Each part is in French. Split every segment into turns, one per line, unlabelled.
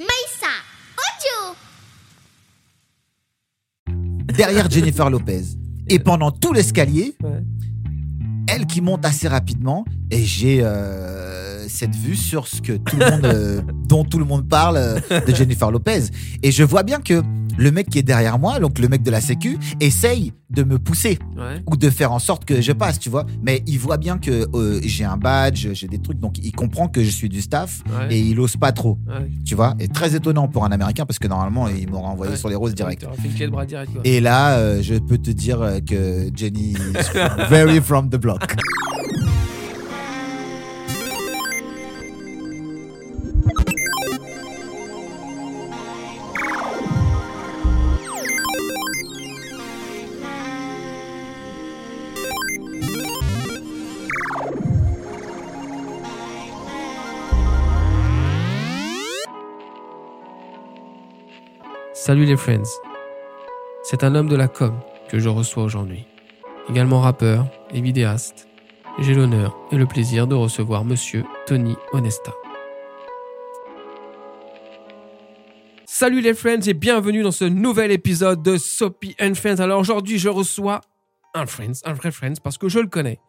Maïssa, audio
derrière Jennifer Lopez. Et pendant tout l'escalier,
Ouais.
elle qui monte assez rapidement, et j'ai euh, cette vue sur ce que tout le monde, euh, dont tout le monde parle euh, de Jennifer Lopez. Et je vois bien que le mec qui est derrière moi, donc le mec de la Sécu, essaye de me pousser
Ouais.
ou de faire en sorte que je passe, tu vois. Mais il voit bien que euh, j'ai un badge, j'ai des trucs, donc il comprend que je suis du staff
Ouais.
et il ose pas trop,
Ouais.
tu vois? Et très étonnant pour un Américain parce que normalement il m'aurait envoyé sur les roses direct. Et là, euh, je peux te dire euh, que Jenny is very from the block.
Salut les friends. C'est un homme de la com que je reçois aujourd'hui. Également rappeur et vidéaste. J'ai l'honneur et le plaisir de recevoir monsieur Tony Onesta. Salut les friends et bienvenue dans ce nouvel épisode de Soapy and Friends. Alors aujourd'hui, je reçois un friends, un vrai friends parce que je le connais.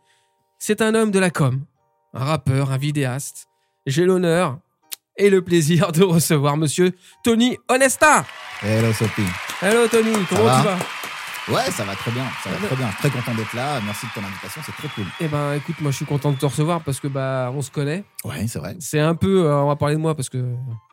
C'est un homme de la com, un rappeur, un vidéaste. J'ai l'honneur et le plaisir de recevoir monsieur Tony Onesta.
Hello Sophie.
Hello Tony, comment
va
tu vas?
Ouais, ça va très bien, ça va très bien. Très content d'être là. Merci de ton invitation, c'est très cool.
Eh ben écoute, moi je suis content de te recevoir parce que bah on se connaît.
Ouais, c'est vrai.
C'est un peu, euh, on va parler de moi parce que,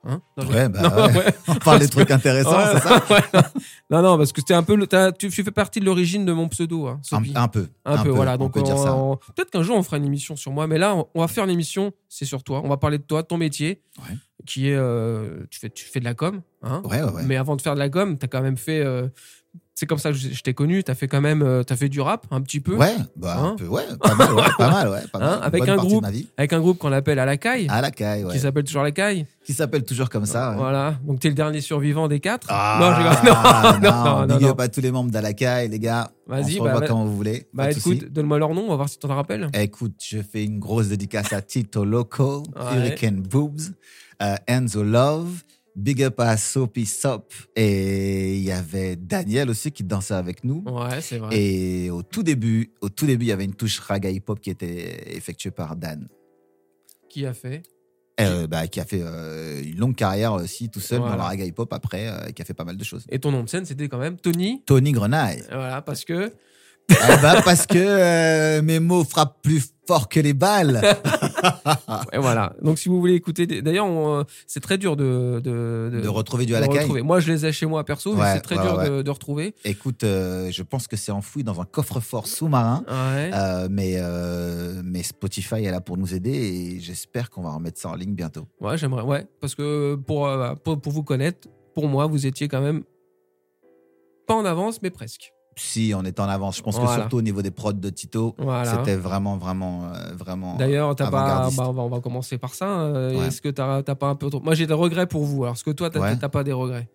hein? Non, je-
Ouais, bah
Non,
ouais.
ouais.
On parle des trucs intéressants,
Ouais,
c'est ça?
Non non parce que c'était un peu, le- tu, tu fais partie de l'origine de mon pseudo, hein,
un, peu.
Un, peu, voilà.
on
Donc
peut
on- peut-être qu'un jour on fera une émission sur moi, mais là on, va faire une émission, c'est sur toi. On va parler de toi, de ton métier,
Ouais.
qui est, euh, tu fais, tu fais de la com, hein.
Ouais, ouais, ouais.
Mais avant de faire de la com, t'as quand même fait, euh, c'est comme ça que je, t'ai connu. T'as fait quand même, euh, t'as fait du rap un petit peu,
Ouais, bah,
Hein
un peu, ouais, pas mal, ouais, pas mal, ouais, pas
Hein,
mal.
Avec un groupe avec un groupe qu'on appelle à la caille,
À la caille, ouais.
qui s'appelle toujours la caille.
Qui s'appelle toujours comme ça. ouais.
Voilà. Donc t'es le dernier survivant des quatre.
Ah,
non. Non, non, non, non.
à tous les membres d'Alakai, les gars. On
Vas-y,
se
bah, bah-
quand vous voulez.
Bah
pas
écoute, donne-moi leur nom, on va voir si tu t'en rappelles.
Écoute, je fais une grosse dédicace à Tito Loco. Hurricane Boobs, euh, Enzo Love, Big Up à Soapy Sop, et il y avait Daniel aussi qui dansait avec nous.
Ouais, c'est vrai.
Et au tout début, au tout début, il y avait une touche raga hip hop qui était effectuée par Dan,
Qui a fait?
Euh, bah, qui a fait euh, une longue carrière aussi tout seul
Voilà.
dans la raga hip hop après, euh, qui a fait pas mal de choses.
Et ton nom de scène, c'était quand même Tony?
Tony Grenaille.
Voilà, parce que.
Eh ben, parce que euh, mes mots frappent plus fort que les balles.
Et voilà. Donc si vous voulez écouter. des- D'ailleurs, euh, c'est très dur de. De,
de retrouver du à la caille.
Moi, je les ai chez moi perso, mais c'est très
ouais,
dur
ouais.
De, de retrouver.
Écoute, euh, je pense que c'est enfoui dans un coffre-fort sous-marin. Euh, mais, euh, mais Spotify est là pour nous aider et j'espère qu'on va remettre ça en ligne bientôt.
Ouais, j'aimerais. Ouais, parce que pour, pour, pour vous connaître, pour moi, vous étiez quand même. Pas en avance, mais presque.
Si on est en avance, je pense que surtout au niveau des prods de Tito,
Voilà.
c'était vraiment, vraiment, euh, vraiment.
D'ailleurs, t'as pas.
avant-gardiste.
bah, on, va, on va commencer par ça. euh,
Ouais.
Est-ce que t'as pas un peu trop. Moi, j'ai des regrets pour vous. Alors, est-ce que toi, t'as
Ouais.
pas des regrets?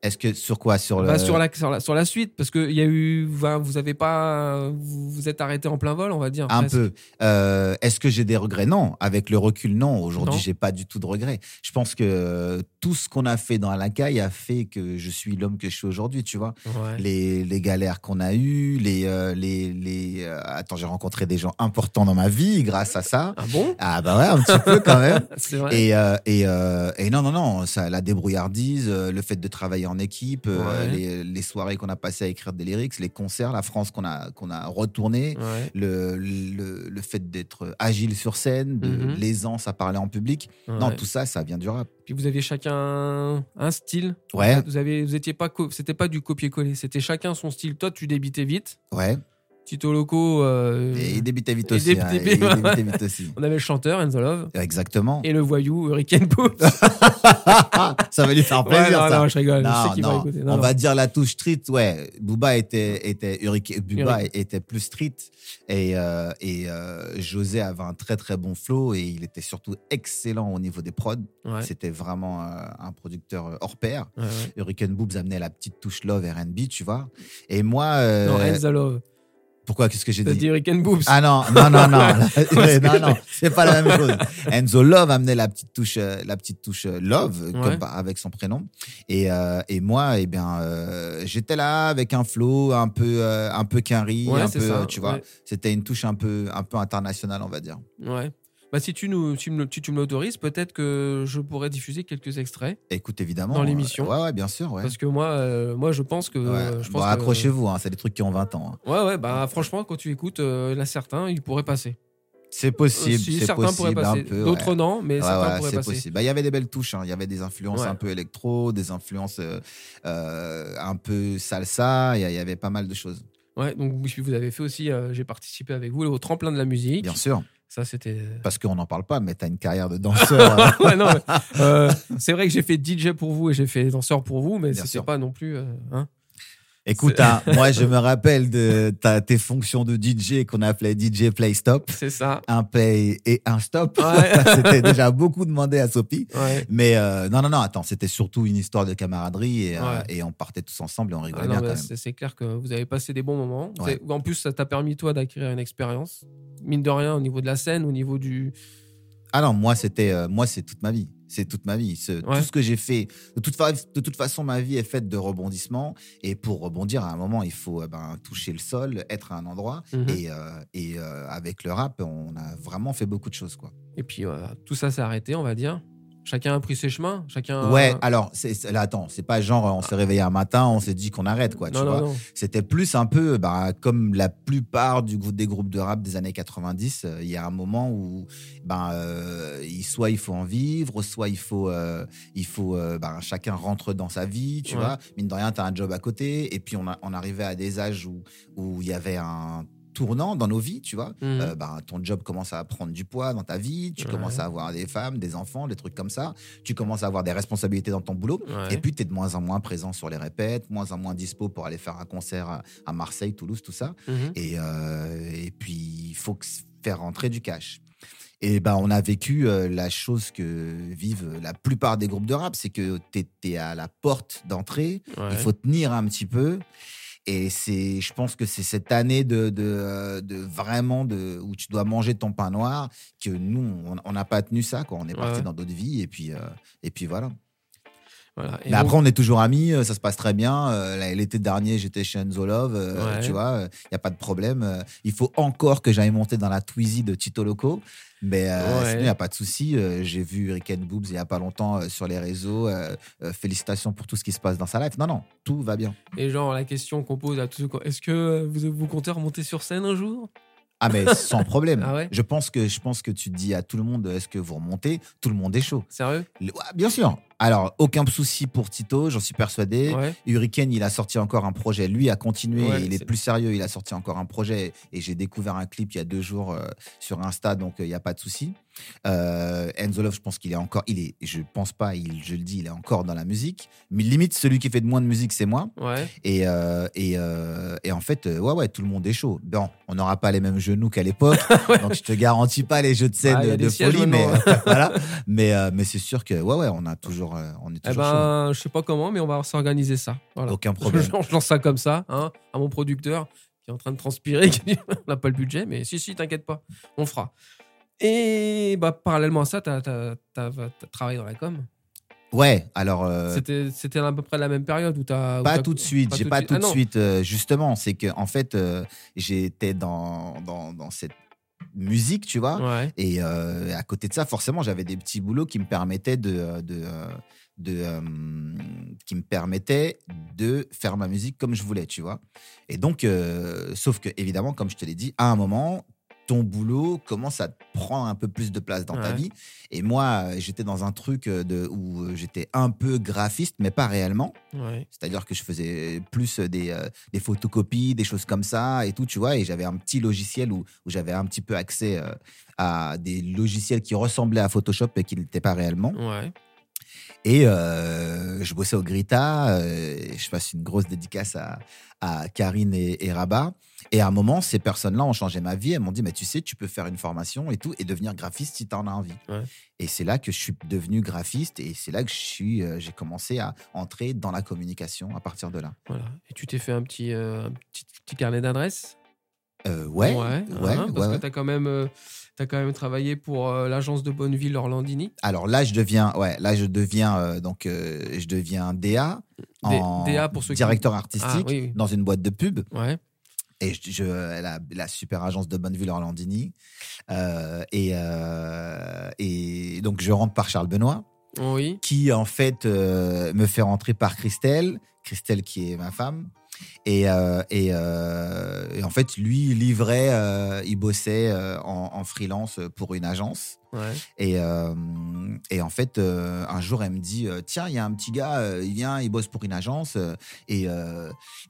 Est-ce que sur quoi? Sur le.
Bah, sur, la, sur, la, sur la suite, parce que y a eu. vous avez pas. Vous vous êtes arrêté en plein vol, on va dire.
Un
presque.
peu. Euh, Est-ce que j'ai des regrets? Non. Avec le recul, non. Aujourd'hui, j'ai pas du tout de regrets. Je pense que euh, tout ce qu'on a fait dans la caille a fait que je suis l'homme que je suis aujourd'hui, tu vois.
Ouais.
Les, les galères qu'on a eues, les, euh, les, les euh, attends, j'ai rencontré des gens importants dans ma vie grâce à ça.
Ah bon?
Ah bah ouais, un petit peu quand même.
C'est vrai.
Et, euh, et, et non, non, non, ça, la débrouillardise, le fait de travailler en équipe,
Ouais.
les, les soirées qu'on a passées à écrire des lyrics, les concerts, la France qu'on a, qu'on a retourné,
Ouais.
le, le, le fait d'être agile sur scène, de
Mhm.
l'aisance à parler en public. Non, tout ça, ça vient du rap.
Puis vous aviez chacun un style.
Ouais,
Vous avez, vous étiez pas, c'était pas du copier-coller. C'était chacun son style. Toi, tu débitais vite.
ouais.
Tito Loco. euh,
Et il débitait vite aussi. hein, aussi.
on avait le chanteur Enzo Love
Exactement.
et le voyou Hurricane Boots.
ça va lui faire
ouais,
plaisir,
non,
ça.
non, je rigole. je sais
Non,
qu'il va
non.
écouter. Non,
on
non.
va dire la touche street. Ouais, Booba était était Hurricane- Booba était plus street et euh, et euh, José avait un très très bon flow et il était surtout excellent au niveau des prods.
Ouais,
C'était vraiment euh, un producteur hors pair.
ouais, ouais.
Hurricane Boobs amenait la petite touche love R&B, tu vois. Et moi,
Non, Enzo Love.
Pourquoi? Qu'est-ce que j'ai dit?
Hurricane Boobs.
Ah non, non, non, non, non, non, c'est pas la même chose. Enzo Love amenait la petite touche, euh, la petite touche euh, Love,
Ouais.
comme par- avec son prénom. Et, euh, et moi, eh bien, euh, j'étais là avec un flow un peu, euh, un peu
Ouais,
un peu,
ça,
tu vois. C'était une touche un peu, un peu internationale, on va dire.
Ouais. Bah, si tu, nous, si me- tu me l'autorises, peut-être que je pourrais diffuser quelques extraits.
Écoute, évidemment.
Dans
euh,
l'émission.
Ouais, ouais, bien sûr, ouais.
Parce que moi, euh, moi je pense que.
Ouais.
Je
Bon,
pense que-
accrochez-vous, hein, c'est des trucs qui ont 20 ans. hein.
Ouais, ouais, bah franchement, quand tu écoutes, euh, certains, ils pourraient passer.
C'est possible,
si,
c'est
certains pourraient
possible un
passer.
peu.
D'autres
ouais.
non, mais
Ouais,
certains
ouais,
pourraient passer.
possible. Bah, Il y avait des belles touches. hein. Il y avait des influences un peu électro, des influences euh, un peu salsa. Il y avait pas mal de choses.
Ouais, donc vous avez fait aussi, euh, j'ai participé avec vous au tremplin de la musique.
Bien sûr.
Ça, c'était.
Parce qu'on n'en parle pas, mais tu as une carrière de danseur. euh,
ouais, non, mais, euh, c'est vrai que j'ai fait DJ pour vous et j'ai fait danseur pour vous, mais c'était
sûr.
pas non plus. euh, hein.
Écoute, hein, moi, je me rappelle de ta- tes fonctions de DJ qu'on appelait DJ Play Stop.
C'est ça.
Un play et un stop.
Ouais.
C'était déjà beaucoup demandé à Sophie.
Ouais.
Mais euh, non, non, non, attends, c'était surtout une histoire de camaraderie et, euh, on partait tous ensemble et on
Ah
rigolait
non,
bien
mais
quand même.
c'est clair que vous avez passé des bons moments. En plus, ça t'a permis, toi, d'acquérir une expérience. Mine de rien, au niveau de la scène, au niveau du.
Ah non, moi, c'était, euh, moi, c'est toute ma vie. C'est toute ma vie. Ce-
Ouais.
Tout ce que j'ai fait, de toute, fa- de toute façon, ma vie est faite de rebondissements. Et pour rebondir, à un moment, il faut euh, ben, toucher le sol, être à un endroit.
Mhm.
Et, euh, et euh, avec le rap, on a vraiment fait beaucoup de choses, quoi.
Et puis, tout ça s'est arrêté, on va dire. Chacun a pris ses chemins. Chacun.
Ouais, alors, c'est, là, attends, c'est pas genre, on s'est réveillé un matin, on s'est dit qu'on arrête, quoi. tu
non,
vois. C'était plus un peu bah, comme la plupart du groupe, des groupes de rap des années 90. euh, Il y a un moment où ben, euh, soit il faut en vivre, soit il faut, euh, il faut ben, chacun rentre dans sa vie, tu
Ouais.
vois. Mine de rien, tu as un job à côté. Et puis, on, a, on arrivait à des âges où où il y avait un tournant dans nos vies, tu vois.
Mhm.
Euh, ben, ton job commence à prendre du poids dans ta vie, tu
Ouais.
commences à avoir des femmes, des enfants, des trucs comme ça. Tu commences à avoir des responsabilités dans ton boulot.
Ouais.
Et puis, tu es de moins en moins présent sur les répètes, moins en moins dispo pour aller faire un concert à, à Marseille, Toulouse, tout ça.
Mhm.
Et, euh, et puis, il faut faire rentrer du cash. Et ben, on a vécu euh, la chose que vivent la plupart des groupes de rap, c'est que tu es, à la porte d'entrée,
Ouais.
il faut tenir un petit peu. Et c'est, je pense que c'est cette année de, de, euh, de vraiment de, où tu dois manger ton pain noir que nous, on- n'a pas tenu ça. Quoi. On est parti
ouais.
dans d'autres vies et puis, euh, et puis voilà.
Voilà. Et
Mais
donc-
après, on est toujours amis, euh, ça se passe très bien. Euh, L'été dernier, j'étais chez Enzo Love, euh,
Ouais.
tu vois, il n'y a pas de problème. Il faut encore que j'aille monter dans la Twizy de Tito Loco. Mais euh,
Ouais.
sinon, il n'y a pas de souci. Euh, J'ai vu Hurricane Boobs il n'y a pas longtemps euh, sur les réseaux. Félicitations pour tout ce qui se passe dans sa life. Non, non, tout va bien.
Et genre, la question qu'on pose à tous est-ce que vous, vous comptez remonter sur scène un jour?
Ah, mais sans problème.
Ah ouais?
Je, pense que, je pense que tu dis à tout le monde est-ce que vous remontez? Tout le monde est chaud.
Sérieux?
Bien sûr. Alors, aucun souci pour Tito, j'en suis persuadé.
Ouais.
Hurricane, il a sorti encore un projet. Lui a continué,
Ouais,
il est plus sérieux, il a sorti encore un projet. Et j'ai découvert un clip il y a deux jours euh, sur Insta, donc euh, il n'y a pas de souci. Euh, Enzo Love, je pense qu'il est encore, il est, je pense pas, il, je le dis, il est encore dans la musique. Mais limite, celui qui fait de moins de musique, c'est moi.
Ouais.
Et, euh, et, euh, et en fait, euh, ouais, ouais, tout le monde est chaud. Bon, on n'aura pas les mêmes genoux qu'à l'époque, donc je te garantis pas les jeux de scène
Ah,
de, de folie, mais
maintenant.
voilà. Mais, euh, mais c'est sûr que, ouais, ouais, on a toujours, euh, on est
Eh
toujours chaud.
ben, je sais pas comment, mais on va s'organiser ça. Voilà.
Aucun problème.
Je, je lance ça comme ça, hein, à mon producteur qui est en train de transpirer, qui dit on n'a pas le budget, mais si, si, t'inquiète pas, on fera. Et bah, parallèlement à ça, tu as, travaillé dans la com.
Ouais, alors. euh,
C'était à peu près la même période où tu as.
Pas tout de suite, j'ai pas tout
Ah
de
non.
suite. euh, justement, c'est que en fait, euh, j'étais dans, dans, dans cette musique, tu vois.
Ouais.
Et euh, à côté de ça, forcément, j'avais des petits boulots qui me permettaient de, de, euh, de euh, qui me permettaient de faire ma musique comme je voulais, tu vois. Et donc, euh, sauf que évidemment, comme je te l'ai dit, à un moment, ton boulot commence à prendre un peu plus de place dans ta vie. Et moi, euh, j'étais dans un truc euh, de, où euh, j'étais un peu graphiste, mais pas réellement.
Ouais.
C'est-à-dire que je faisais plus des, euh, des photocopies, des choses comme ça et tout, tu vois. Et j'avais un petit logiciel où, où j'avais un petit peu accès euh, à des logiciels qui ressemblaient à Photoshop et qui n'étaient pas réellement.
Ouais.
Et euh, je bossais au Grita. euh, je passe une grosse dédicace à, à Karine et, et Rabat. Et à un moment, ces personnes-là ont changé ma vie. Elles m'ont dit, mais tu sais, tu peux faire une formation et tout et devenir graphiste si tu en as envie.
Ouais.
Et c'est là que je suis devenu graphiste et c'est là que je suis, euh, j'ai commencé à entrer dans la communication à partir de là.
Voilà. Et tu t'es fait un petit, un petit, petit carnet d'adresses?
Euh, ouais, ouais,
hein,
ouais,
parce
ouais.
que t'as quand même, euh, t'as quand même travaillé pour euh, l'agence de Bonneville Orlandini.
Alors là, je deviens, ouais, là, je deviens, euh, donc, euh, je deviens DA, en
DA pour ceux qui-
directeur
Ah,
artistique
oui, oui.
dans une boîte de pub.
Ouais.
Et je, je- la, la super agence de Bonneville Orlandini. Et, et donc, je rentre par Charles Benoît,
Oui.
qui en fait me fait rentrer par Christelle, Christelle qui est ma femme. Et, euh, et, euh, et en fait, lui, il livrait, euh, il bossait en, en freelance pour une agence.
Ouais.
Et, et en fait, un jour, elle me dit Tiens, il y a un petit gars, il vient, il bosse pour une agence, et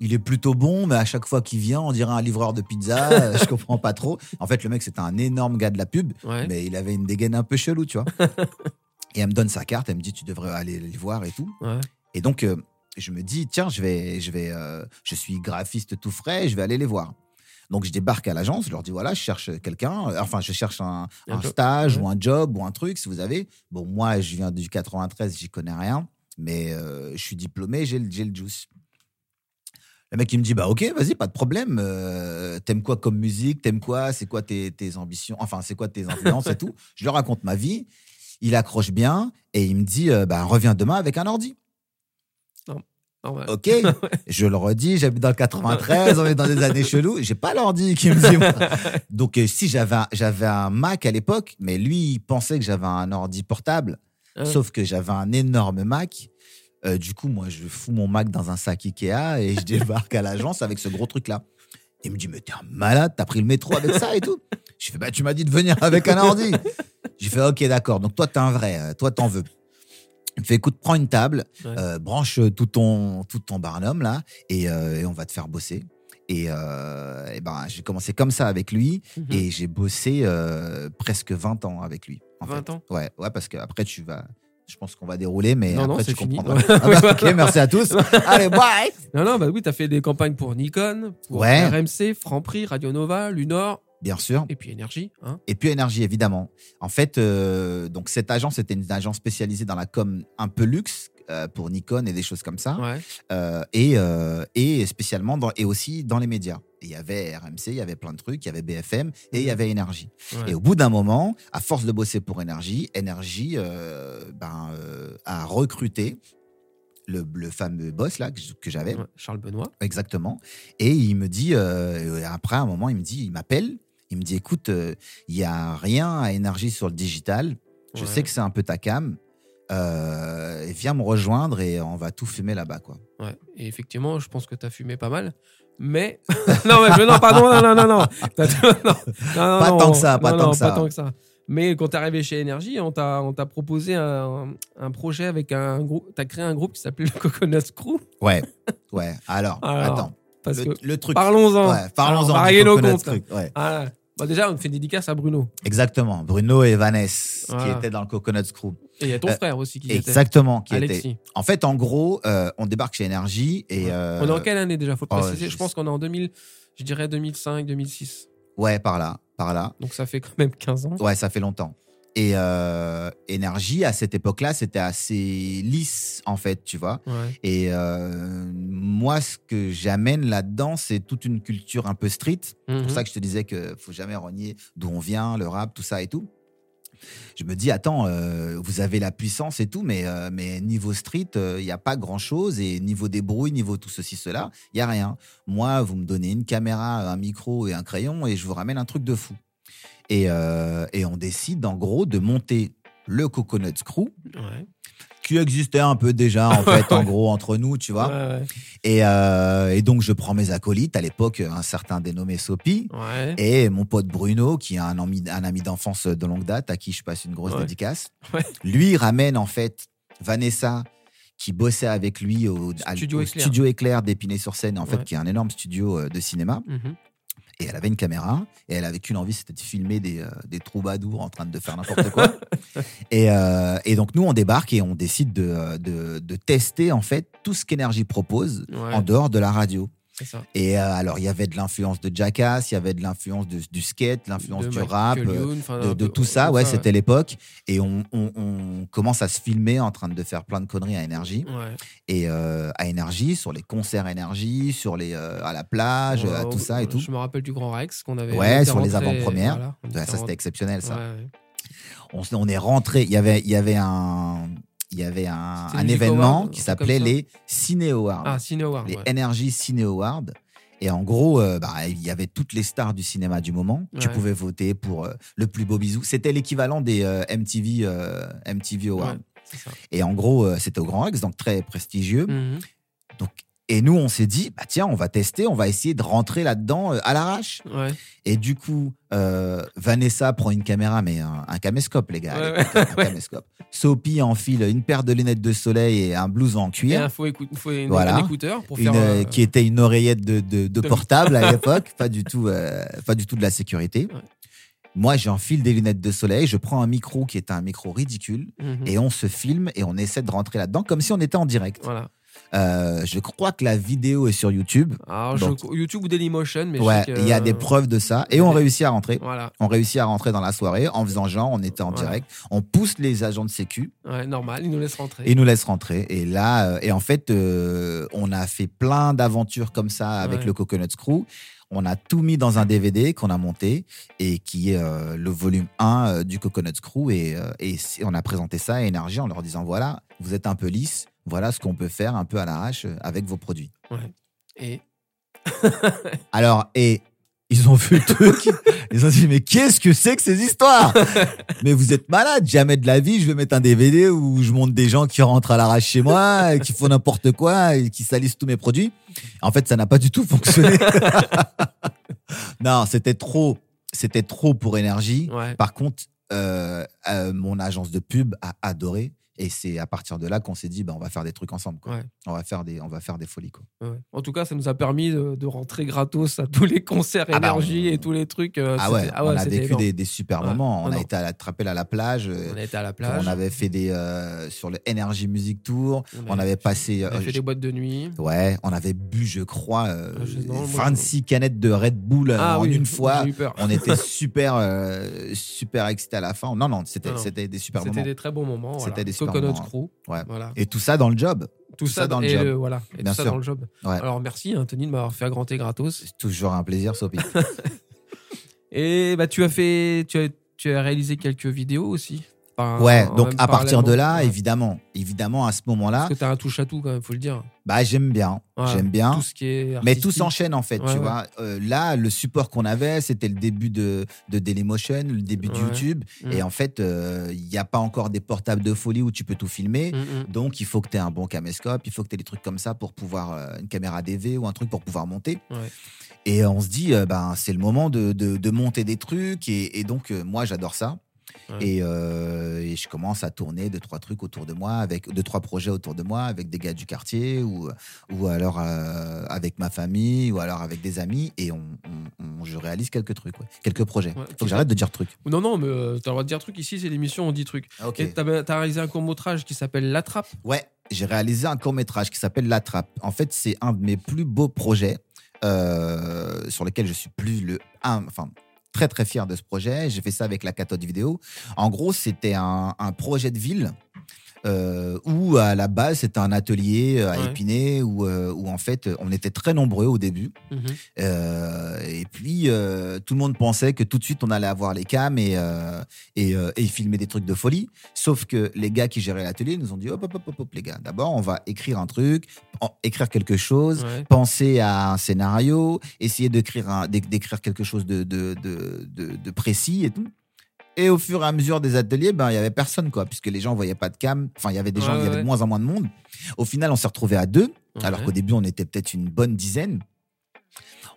il est plutôt bon, mais à chaque fois qu'il vient, on dirait un livreur de pizza. je comprends pas trop. En fait, le mec, c'était un énorme gars de la pub,
Ouais.
mais il avait une dégaine un peu chelou, tu vois. et elle me donne sa carte, elle me dit Tu devrais aller les voir et tout.
Ouais.
Et donc, je me dis, tiens, je vais, je vais, euh, je suis graphiste tout frais, je vais aller les voir. Donc, je débarque à l'agence, je leur dis, voilà, je cherche quelqu'un, euh, enfin, je cherche un,
Un
un
job,
stage
ouais.
ou un job ou un truc, si vous avez. Bon, moi, je viens du 93, j'y connais rien, mais euh, je suis diplômé, j'ai le, juice. Le mec, il me dit, bah, ok, vas-y, pas de problème. euh, T'aimes quoi comme musique T'aimes quoi C'est quoi tes, tes ambitions Enfin, c'est quoi tes influences et tout Je lui raconte ma vie. Il accroche bien et il me dit, bah, reviens demain avec un ordi.
Normal.
Ok, je le redis, j'habite dans le 93, on est dans des années cheloues, j'ai pas l'ordi qui me dit. moi. Donc euh, si j'avais un, j'avais un Mac à l'époque, mais lui il pensait que j'avais un ordi portable,
Hein.
sauf que j'avais un énorme Mac. Euh, du coup, moi je fous mon Mac dans un sac Ikea et je débarque à l'agence avec ce gros truc là. Il me dit mais t'es un malade, t'as pris le métro avec ça et tout. Je fais bah tu m'as dit de venir avec un ordi. J'ai fait ok d'accord, donc toi t'es un vrai, euh, toi t'en veux. Il me fait écoute prends une table,
Ouais.
euh, branche tout ton, tout ton barnum là et, euh, et on va te faire bosser. Et, euh, et ben, j'ai commencé comme ça avec lui
Mhm.
et j'ai bossé euh, presque 20 ans avec lui. en
20
fait.
ans?
Ouais, ouais, parce qu'après tu vas. Je pense qu'on va dérouler, mais
Non, non,
après
c'est
tu
fini.
comprendras. Ah bah, ok, merci à tous. Allez, bye.
Non, non, bah oui, t'as fait des campagnes pour Nikon, pour
Ouais.
RMC, Franprix, Radio Nova, Lunor,
Bien sûr.
et puis Énergie. Hein.
Et puis énergie, évidemment. En fait, euh, donc cette agence était une agence spécialisée dans la com un peu luxe euh, pour Nikon et des choses comme ça.
Ouais.
Euh, et, et spécialement dans, et aussi dans les médias. Il y avait RMC, il y avait plein de trucs, il y avait BFM et il y avait Énergie.
ouais.
Et au bout d'un moment, à force de bosser pour Énergie, Énergie ben, a recruté le, le fameux boss là que, j'avais.
Charles Benoît.
Exactement. Et il me dit, euh, après un moment, il me dit, il m'appelle, il me dit, écoute, euh, il y a rien à énergie sur le digital. Je
Ouais.
sais que c'est un peu ta cam. Euh, viens me rejoindre et on va tout fumer là-bas, quoi.
Ouais. Et effectivement, je pense que t'as fumé pas mal. Mais. non, mais non, pardon, non, non, non, non. Non, non,
Pas
non,
tant que ça, pas tant que ça.
Pas tant que ça. Mais quand t'es arrivé chez Énergie, on t'a on t'a proposé un, un projet avec un groupe. T'as créé un groupe qui s'appelait le Coconut Crew.
Ouais, ouais. Alors,
Alors,
attends.
Parce
Le,
que.
le truc.
Parlons-en.
Ouais, parlons-en.
Nos comptes.
Truc, ouais.
Ah, bah déjà, on fait une dédicace à Bruno.
Exactement. Bruno et Vanessa, qui étaient dans le Coconut Crew.
Et il y a ton
Euh,
frère aussi qui était.
Exactement. Qui était. En fait, en gros, euh, on débarque chez Énergie et.
Ouais.
euh,
On est en quelle année déjà? Faut le
oh,
préciser.
je
je pense qu'on est en 2000, je dirais 2005, 2006.
Ouais, par là, par là.
Donc ça fait quand même 15 ans.
Ouais, ça fait longtemps. Et euh, énergie, à cette époque-là, c'était assez lisse, en fait, tu vois.
Ouais.
Et euh, moi, ce que j'amène là-dedans, c'est toute une culture un peu street. C'est
Mhm.
pour ça que je te disais qu'il faut jamais renier d'où on vient, le rap, tout ça et tout. Je me dis, attends, euh, vous avez la puissance et tout, mais, euh, mais niveau street, il n'y a pas grand-chose. Et niveau débrouille, niveau tout ceci, cela, il n'y a rien. Moi, vous me donnez une caméra, un micro et un crayon et je vous ramène un truc de fou. Et, euh, et on décide, en gros, de monter le Coconut Crew,
Ouais.
qui existait un peu déjà, en fait, en gros, entre nous, tu vois.
Ouais,
Et, euh, et donc, je prends mes acolytes, à l'époque, un certain dénommé Sopi, et mon pote Bruno, qui est un ami, un ami d'enfance de longue date, à qui je passe une grosse dédicace. Lui, ramène, en fait, Vanessa, qui bossait avec lui au, à-
Studio
au
Éclair.
studio Éclair d'Épinay-sur-Seine, en fait, qui est un énorme studio euh, de cinéma.
Mhm.
Et elle avait une caméra et elle avait qu'une envie, c'était de filmer des, euh, des troubadours en train de faire n'importe quoi. et, euh, et donc nous, on débarque et on décide de, euh, de, de tester en fait tout ce qu'Énergie propose
Ouais.
en dehors de la radio.
Ça.
Et euh, alors, il y avait de l'influence de Jackass, il y avait de l'influence du skate, l'influence du rap, euh, de, tout ça. Ouais,
ouais.
c'était l'époque. Et on, on- on commence à se filmer en train de faire plein de conneries à énergie.
Ouais.
Et euh, à énergie, sur les concerts énergie, sur les, euh, à la plage,
Ouais,
à tout ça et tout.
Je me rappelle du Grand Rex qu'on avait.
Ouais, sur les avant-premières.
voilà,
ça, c'était exceptionnel, ça. On, on est rentré. Il y avait, il y avait un, il y avait un, événement
Award,
qui s'appelait les Ciné Awards.
Ah, Cine Award.
les
ouais.
Energy Ciné Awards. Et en gros, euh, bah, il y avait toutes les stars du cinéma du moment. Tu pouvais voter pour euh, le plus beau bisou. C'était l'équivalent des euh, MTV, MTV Awards.
Ouais.
Et en gros, c'était au Grand Rex, donc très prestigieux.
Mhm.
Donc, et nous, on s'est dit, bah tiens, on va tester, on va essayer de rentrer là-dedans euh, à l'arrache.
Ouais.
Et du coup, euh, Vanessa prend une caméra, mais un, un caméscope, les gars.
Ouais,
un caméscope. Sophie enfile une paire de lunettes de soleil et un blouson en
Et
cuir.
un faux écou- faut une-
Voilà.
un écouteur pour
Une,
faire.
euh,
euh,
qui était une oreillette de, de- de
de-
portable à l'époque, pas du tout, euh, pas du tout de la sécurité. Moi, j'enfile des lunettes de soleil, je prends un micro qui est un micro ridicule
mhm.
et on se filme et on essaie de rentrer là-dedans comme si on était en direct.
Voilà.
Euh, je crois que la vidéo est sur YouTube.
Alors, je-
Donc-
YouTube ou Dailymotion, mais
ouais, il y a des preuves de ça et on réussit à rentrer.
Voilà.
On réussit à rentrer dans la soirée en faisant genre, on était en
Voilà.
direct. On pousse les agents de sécu
Ouais, normal, ils nous laissent rentrer.
ils nous laissent rentrer. Et là, euh, et en fait, euh, on a fait plein d'aventures comme ça avec
Ouais.
le Coconut Crew. On a tout mis dans un DVD qu'on a monté et qui est euh, le volume 1 euh, du Coconut Crew. Et, et on a présenté ça à Énergie en leur disant voilà, vous êtes un peu lisse, voilà ce qu'on peut faire un peu à l'arrache euh, avec vos produits.
Ouais. Et
Alors, et ils ont vu le truc, ils ont dit mais qu'est-ce que c'est que ces histoires? Mais vous êtes malade, jamais de la vie je vais mettre un DVD où je montre des gens qui rentrent à l'arrache chez moi, et qui font n'importe quoi, et qui salissent tous mes produits. En fait, ça n'a pas du tout fonctionné. non, c'était trop, c'était trop pour énergie.
ouais.
Par contre, euh, euh, mon agence de pub a adoré. Et c'est à partir de là qu'on s'est dit, bah, on va faire des trucs ensemble. Quoi.
Ouais.
On, va faire des, on va faire des folies. Quoi.
Ouais. En tout cas, ça nous a permis de, de rentrer gratos à tous les concerts
Ah bah,
énergie
on-
et tous les trucs. euh,
Ah ouais,
c'était-
on a
c'était
vécu des, des super
Ouais.
moments. On
Non,
a
non.
été à la à la plage. euh,
On a été à la plage.
On avait fait des euh, sur le Energy Music Tour. On avait passé.
on avait
euh,
fait des boîtes de nuit.
Ouais, on avait bu, je crois, euh,
Ah, je- non, moi,
26 canettes de Red Bull euh,
Ah
en
oui,
une fois. On était super, euh, super excités à la fin. Non, non, c'était, c'était des super
C'était
moments.
des très bons moments.
C'était des super
Coconut Crew.
Ouais.
Voilà.
Et tout ça dans le job.
Tout,
ça dans le job.
le- voilà. Et
Bien
tout ça dans le job.
Ouais.
Alors merci Anthony de m'avoir fait agranter gratos.
C'est toujours un plaisir, Sophie.
Et bah tu as fait, tu as, tu as réalisé quelques vidéos aussi.
Ouais, donc à partir de là.
Ouais.
évidemment, évidemment, à ce moment-là,
Parce que t'as un touche à tout quand même, faut le dire.
bah, j'aime bien.
Ouais.
J'aime bien.
Tout ce qui est.
Mais tout s'enchaîne en fait,
Ouais,
tu vois. Euh, là, le support qu'on avait, c'était le début de, de Dailymotion, le début de. YouTube.
Mm.
Et en fait, euh, il n'y a pas encore des portables de folie où tu peux tout filmer.
Mm, mm.
Donc, il faut que tu aies un bon caméscope, il faut que tu aies des trucs comme ça pour pouvoir, euh, une caméra DV ou un truc pour pouvoir monter. Et on se dit, euh, ben, c'est le moment de, de, de monter des trucs. Et, et donc, euh, moi, j'adore ça.
Ouais.
Et, euh, et je commence à tourner deux, trois trucs autour de moi, avec deux, trois projets autour de moi, avec des gars du quartier ou, ou alors euh, avec ma famille ou alors avec des amis. Et on, on- on- je réalise quelques trucs, ouais, quelques projets.
Ouais,
Faut que j'arrête de dire trucs.
Non, non, mais euh, t'as le droit de dire truc ici, c'est l'émission, on dit truc.
Ok.
Et t'as as réalisé un court-métrage qui s'appelle La Trappe?
Ouais, j'ai réalisé un court métrage qui s'appelle La Trappe. En fait, c'est un de mes plus beaux projets euh, sur lequel je suis plus le, un, enfin très très fier de ce projet. J'ai fait ça avec la cathode vidéo. En gros, c'était un, un projet de ville. Euh, où à la base c'était un atelier euh, à
Ouais.
Épinay où, euh, où en fait on était très nombreux au début
Mhm.
Euh, et puis tout le monde pensait que tout de suite on allait avoir les cams et, et, et filmer des trucs de folie. Sauf que les gars qui géraient l'atelier nous ont dit hop hop hop hop, les gars. D'abord on va écrire un truc, en- écrire quelque chose,
Ouais.
penser à un scénario, essayer d'écrire quelque chose de, de- de précis et tout. Et au fur et à mesure des ateliers, ben il y avait personne quoi, puisque les gens voyaient pas de cam. Enfin il y avait des gens,
Ouais,
il y avait de moins en moins de monde. Au final on s'est retrouvé à deux, alors qu'au début on était peut-être une bonne dizaine.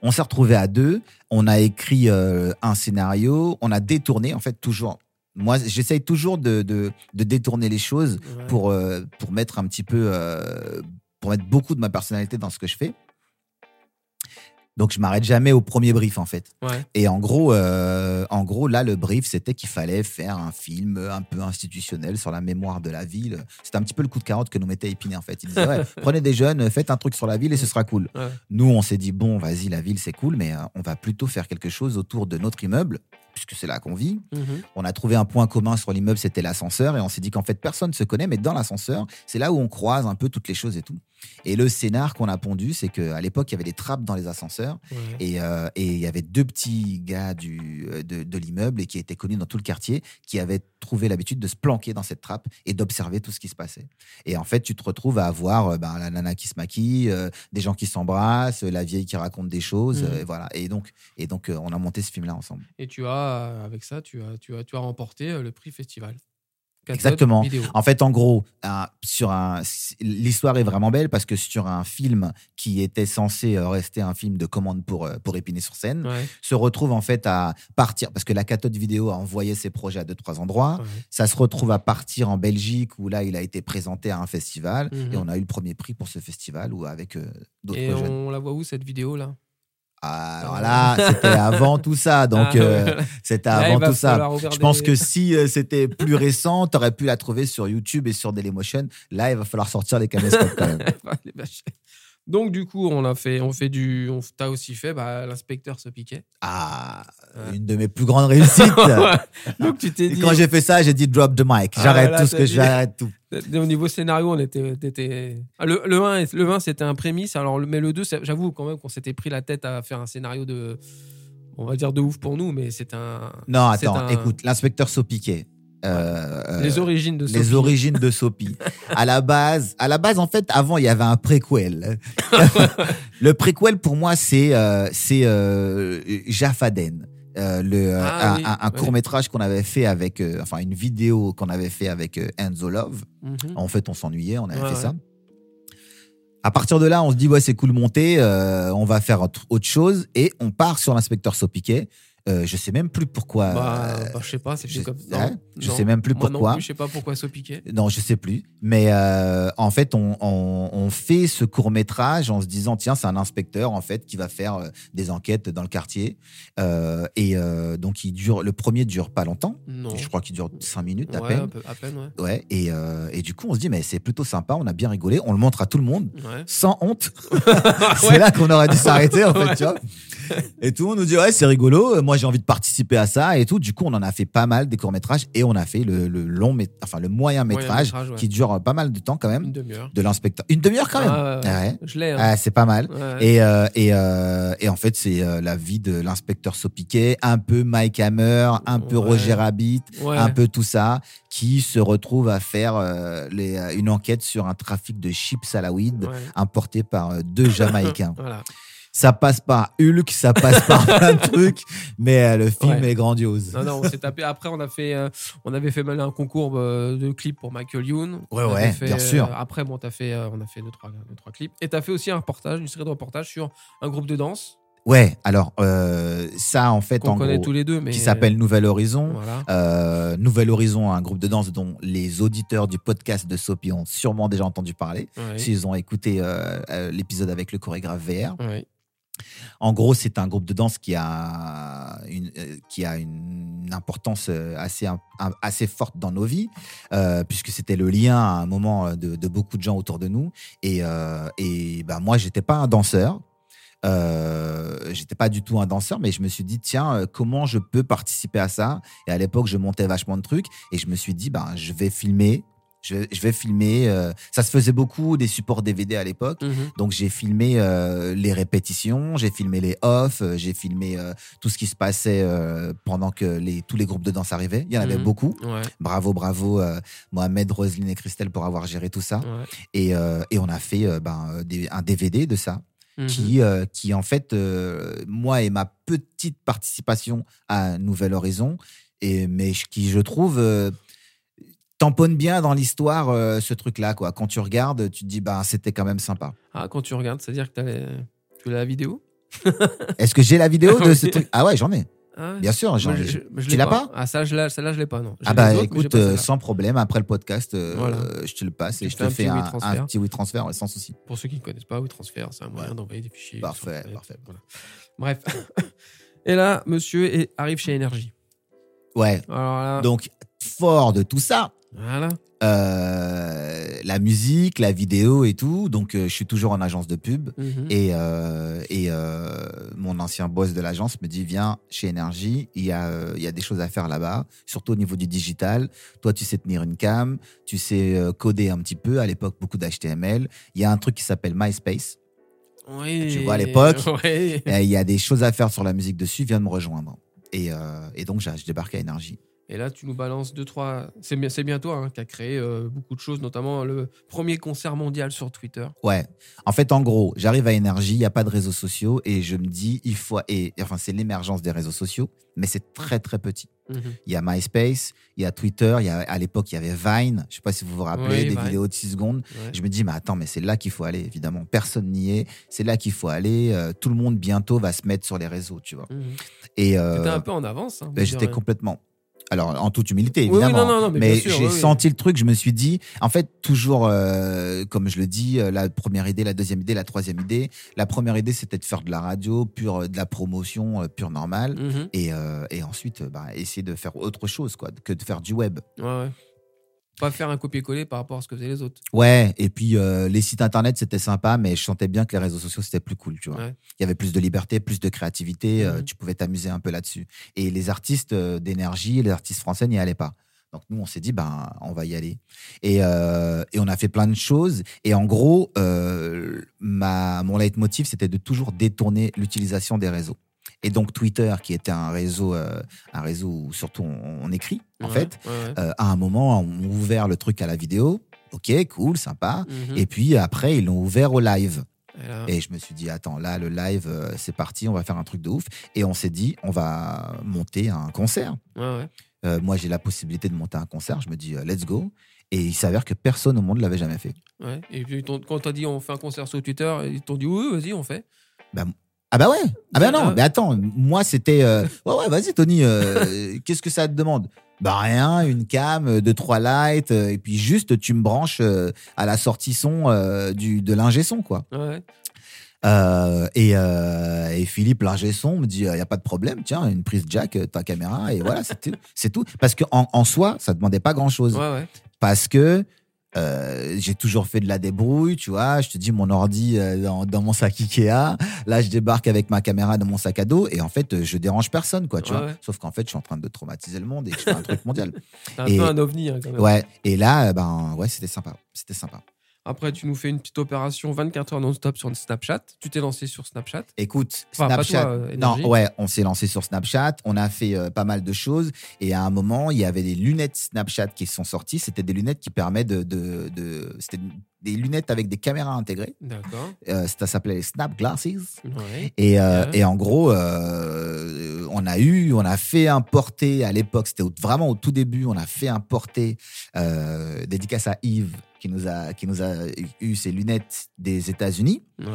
On s'est retrouvé à deux. On a écrit euh, un scénario. On a détourné, en fait, toujours. Moi, j'essaye toujours de, de, de détourner les choses
Ouais.
pour, euh, pour mettre un petit peu. euh, pour mettre beaucoup de ma personnalité dans ce que je fais. Donc je m'arrête jamais au premier brief en fait.
Ouais.
Et en gros, euh, en gros là le brief c'était qu'il fallait faire un film un peu institutionnel sur la mémoire de la ville. C'était un petit peu le coup de carotte que nous mettait Épinay en fait. Il disait ouais, prenez des jeunes, faites un truc sur la ville et ce sera cool.
Ouais.
Nous on s'est dit bon vas-y la ville c'est cool mais euh, on va plutôt faire quelque chose autour de notre immeuble puisque c'est là qu'on vit.
Mhm.
On a trouvé un point commun sur l'immeuble, c'était l'ascenseur, et on s'est dit qu'en fait personne ne se connaît, mais dans l'ascenseur, c'est là où on croise un peu toutes les choses et tout. Et le scénar qu'on a pondu, c'est qu'à l'époque, il y avait des trappes dans les ascenseurs,
Ouais.
et euh, et il y avait deux petits gars du, euh, de, de l'immeuble et qui étaient connus dans tout le quartier, qui avaient trouvé l'habitude de se planquer dans cette trappe et d'observer tout ce qui se passait. Et en fait, tu te retrouves à avoir euh, ben, la nana qui se maquille, euh, des gens qui s'embrassent, la vieille qui raconte des choses, euh, et voilà. Et donc, et donc on a monté ce film-là ensemble.
Et tu as, avec ça, tu as, tu as, tu as remporté le prix festival.
Exactement.
Vidéo.
En fait, en gros, sur un, l'histoire est vraiment belle parce que sur un film qui était censé euh, rester un film de commande pour euh, pour épiner sur scène,
Ouais,
se retrouve en fait à partir parce que la cathode vidéo a envoyé ses projets à deux trois endroits.
ouais.
Ça se retrouve à partir en Belgique où là il a été présenté à un festival
Mhm.
et on a eu le premier prix pour ce festival ou avec euh, d'autres
Et
jeunes.
on la voit où cette vidéo là?
Alors là, c'était avant tout ça, donc
Ah,
euh, c'était avant
va
tout ça. Je pense que si euh, c'était plus récent, tu aurais pu la trouver sur YouTube et sur Dailymotion. Là, il va falloir sortir les caméscopes quand même.
Donc du coup, on a fait, on fait du, on t'as aussi fait, bah, l'inspecteur se piquait.
Ah,
Ouais.
une de mes plus grandes réussites.
Donc tu t'es
Et
dit,
quand j'ai fait ça, j'ai dit drop the mic.
Ah,
J'arrête tout ce que
dit-
j'arrête tout.
au niveau scénario, on était, Ah, le, le 1, est- le 1 c'était un prémisse. Alors, mais le 2, c'est- j'avoue quand même qu'on s'était pris la tête à faire un scénario de, on va dire de ouf pour nous, mais c'est un.
Non, attends,
un-
écoute, l'inspecteur Sopiquet. Euh,
Les origines de
les
Sophie.
origines de Sopi. à la base, à la base, en fait, avant, il y avait un préquel. le préquel, pour moi, c'est euh, c'est euh, Jaffaden. Euh, le,
Ah
un,
oui,
un- un
ouais.
court métrage qu'on avait fait avec, euh, enfin une vidéo qu'on avait fait avec euh, Enzo Love.
Mhm.
En fait, on s'ennuyait, on avait
Ouais,
fait
ouais.
ça. À partir de là, on se dit ouais c'est cool monter, euh, on va faire autre autre chose et on part sur l'inspecteur Sopiquet. Euh, je sais même plus pourquoi.
Bah, bah, je sais pas, c'est
je-
comme non,
je
non.
sais même plus
Moi non
pourquoi.
plus, je sais pas pourquoi se piquait.
Non, je sais plus. Mais euh, en fait, on, on, on fait ce court métrage en se disant tiens, c'est un inspecteur en fait qui va faire euh, des enquêtes dans le quartier. Euh, et donc, il dure. Le premier dure pas longtemps.
Non.
Je crois qu'il dure cinq minutes à
Ouais,
peine.
à peine, ouais.
Ouais. Et, et du coup, on se dit mais c'est plutôt sympa. On a bien rigolé. On le montre à tout le monde
Ouais.
sans honte. c'est là qu'on aurait dû s'arrêter en fait, tu vois. Et tout le monde nous dit ouais c'est rigolo. Moi j'ai envie de participer à ça et tout. Du coup on en a fait pas mal des courts métrages et on a fait le, le long enfin le moyen métrage
métrage, ouais.
qui dure pas mal de temps quand même
Une demi-heure.
de l'inspecteur. Une demi-heure quand même?
Ah, ouais. Je l'ai. hein.
Ah, c'est pas mal.
Ouais.
Et, euh, et, euh, et en fait, c'est euh, la vie de l'inspecteur Sopiquet, un peu Mike Hammer, un peu. Roger Rabbit, un peu tout ça, qui se retrouve à faire euh, les, une enquête sur un trafic de chips à la weed importé par deux Jamaïcains.
Voilà.
Ça passe par Hulk, ça passe par plein de trucs, mais euh, le film
Ouais.
est grandiose.
Non, non, on s'est tapé. Après, on a fait, euh, on avait fait mal un concours euh, de clips pour Michael Youn.
Ouais,
On
ouais,
fait,
bien sûr.
euh, après, bon, t'as fait, euh, on a fait deux trois, deux, trois clips. Et t'as fait aussi un reportage, une série de reportages sur un groupe de danse
Ouais, alors euh, ça en fait en
connaît
gros,
tous les deux, mais
qui s'appelle Nouvel Horizon.
Voilà.
Euh, Nouvel Horizon, un groupe de danse dont les auditeurs du podcast de Sopi ont sûrement déjà entendu parler. S'ils ont écouté euh, l'épisode avec le chorégraphe VR.
Ouais.
En gros, c'est un groupe de danse qui a une, euh, qui a une importance euh, assez, assez forte dans nos vies, euh, puisque c'était le lien à un moment de, beaucoup de gens autour de nous. Et, euh, et ben, moi, pas un danseur. J'étais pas du tout un danseur, mais je me suis dit, tiens, comment je peux participer à ça? Et à l'époque, je montais vachement de trucs, et je me suis dit, ben, je vais filmer. Je vais, je vais filmer. euh, ça se faisait beaucoup des supports DVD à l'époque.
Mhm.
Donc j'ai filmé euh, les répétitions, j'ai filmé les off, euh, j'ai filmé euh, tout ce qui se passait euh, pendant que les, tous les groupes de danse arrivaient. Il y en avait
Mhm.
beaucoup.
Ouais.
Bravo, bravo euh, Mohamed, Roselyne et Christelle pour avoir géré tout ça.
ouais.
Et, euh, et on a fait ben, des- un DVD de ça
Mhm.
qui, euh, qui en fait, euh, moi et ma petite participation à Nouvel Horizon, et, mais qui je trouve... euh, tamponne bien dans l'histoire euh, ce truc-là quoi. Quand tu regardes, tu te dis bah c'était quand même sympa.
Ah, quand tu regardes, c'est-à-dire que t'avais- tu as la vidéo
Est-ce que j'ai la vidéo de ce truc? Ah ouais, j'en ai.
Ah ouais
Bien sûr, j'en ai-
je- je
tu l'as pas
Ah, ça, je l'ai- celle-là, je l'ai pas, non.
Ah bah
les
écoute, euh, sans problème, après le podcast, euh,
Voilà.
je te le passe et je te fais un, un petit WeTransfer sans souci.
Pour ceux qui ne connaissent pas, WeTransfer, c'est un moyen
Ouais.
d'envoyer des fichiers.
Parfait, parfait.
Voilà. Bref. Et là, monsieur arrive chez Énergie.
Ouais,
Alors là,
donc fort de tout ça,
voilà.
euh, la musique, la vidéo et tout, donc euh, je suis toujours en agence de pub.
Mhm.
Et, euh, et mon ancien boss de l'agence me dit viens chez Énergie, il y a il y a des choses à faire là-bas, surtout au niveau du digital. Toi, tu sais tenir une cam, tu sais coder un petit peu. À l'époque, beaucoup d'HTML. Il y a un truc qui s'appelle MySpace.
Oui.
Tu vois, à l'époque.
Oui.
Il y a des choses à faire sur la musique dessus. Viens de me rejoindre. Et, et donc, je débarque à Énergie.
Et là, tu nous balances deux, trois. C'est bien, c'est bien toi hein, qui a créé euh, beaucoup de choses, notamment le premier concert mondial sur Twitter.
Ouais. En fait, en gros, j'arrive à Énergie, il n'y a pas de réseaux sociaux et je me dis, il faut. Et, enfin, c'est l'émergence des réseaux sociaux, mais c'est très, très petit.
Mhm.
Il y a MySpace, il y a Twitter, il y a, à l'époque, il y avait Vine. Je sais pas si vous vous rappelez,
Oui,
des
Vine.
vidéos de 6 secondes.
Ouais.
Je me dis, mais attends, mais c'est là qu'il faut aller, évidemment. Personne n'y est. C'est là qu'il faut aller. Euh, tout le monde, bientôt, va se mettre sur les réseaux, tu vois.
Mhm.
Et euh,
T'étais un peu en avance. hein,
ben, j'étais complètement. Alors, en toute humilité,
Oui, oui,
évidemment.
non, non, non, mais
j'ai
oui,
senti le truc, je me suis dit, en fait, toujours, euh, comme je le dis, euh, la première idée, la deuxième idée, la troisième idée. La première idée, c'était de faire de la radio, pure, de la promotion, euh, pure normale.
Mhm.
Et, euh, et ensuite, euh, bah, essayer de faire autre chose, quoi, que de faire du web.
Ouais, ouais. Pas faire un copier-coller par rapport à ce que faisaient les autres.
Ouais, et puis euh, les sites internet, c'était sympa, mais je sentais bien que les réseaux sociaux, c'était plus cool, tu vois.
Ouais.
Il y avait plus de liberté, plus de créativité, euh,
Mhm.
tu pouvais t'amuser un peu là-dessus. Et les artistes euh, d'énergie, les artistes français n'y allaient pas. Donc nous, on s'est dit, ben, on va y aller. Et, euh, et on a fait plein de choses. Et en gros, euh, ma, mon leitmotiv, c'était de toujours détourner l'utilisation des réseaux. Et donc Twitter, qui était un réseau, euh, un réseau où surtout on, on écrit, en
Ouais,
fait,
ouais,
euh, à un moment, on a ouvert le truc à la vidéo. Ok, cool, sympa.
Mhm.
Et puis après, ils l'ont ouvert au live.
Et là,
Et je me suis dit, attends, là, le live, euh, c'est parti, on va faire un truc de ouf. Et on s'est dit, on va monter un concert.
ouais.
Euh, moi, j'ai la possibilité de monter un concert. Je me dis, let's go. Et il s'avère que personne au monde l'avait jamais fait.
Ouais. Et puis, quand t'as dit on fait un concert sur Twitter, ils t'ont dit oui, vas-y, on fait.
Ah bah ouais Ah bah non,
Ah.
mais attends, moi c'était... euh, ouais, ouais, vas-y Tony, euh, qu'est-ce que ça te demande? Bah rien, une cam, euh, deux, trois lights, euh, et puis juste tu me branches euh, à la sortie son du, de l'ingé son, quoi.
Ouais.
Euh, et, euh, et Philippe, l'ingé son, me dit, il n'y a pas de problème, tiens, une prise jack, ta caméra, et voilà, c'est tout. C'est tout. Parce qu'en en soi, ça demandait pas grand-chose.
Ouais, ouais.
Parce que euh, j'ai toujours fait de la débrouille, tu vois. Je te dis, mon ordi euh, dans, dans mon sac Ikea. Là, je débarque avec ma caméra dans mon sac à dos. Et en fait, euh, je dérange personne, quoi, tu
Ouais,
vois.
ouais.
Sauf qu'en fait, je suis en train de traumatiser le monde et je fais un truc mondial.
Un
Et-
peu un ovni, hein, quand même.
Ouais. Et là, ben, ouais, c'était sympa. C'était sympa.
Après, tu nous fais une petite opération 24 heures non-stop sur Snapchat. Tu t'es lancé sur Snapchat.
Écoute,
Enfin,
Snapchat.
toi, euh,
non, ouais, on s'est lancé sur Snapchat. On a fait euh, pas mal de choses. Et à un moment, il y avait des lunettes Snapchat qui sont sorties. C'était des lunettes qui permettent de. de, de- C'était des lunettes avec des caméras intégrées.
D'accord.
Euh, ça s'appelait les Snap Glasses.
Ouais.
Et, euh,
Ouais.
et en gros, euh, on a eu, on a fait importer à l'époque, c'était vraiment au tout début, on a fait importer, dédicace à Yves qui nous a qui nous a eu ces lunettes des États-Unis.
Ouais.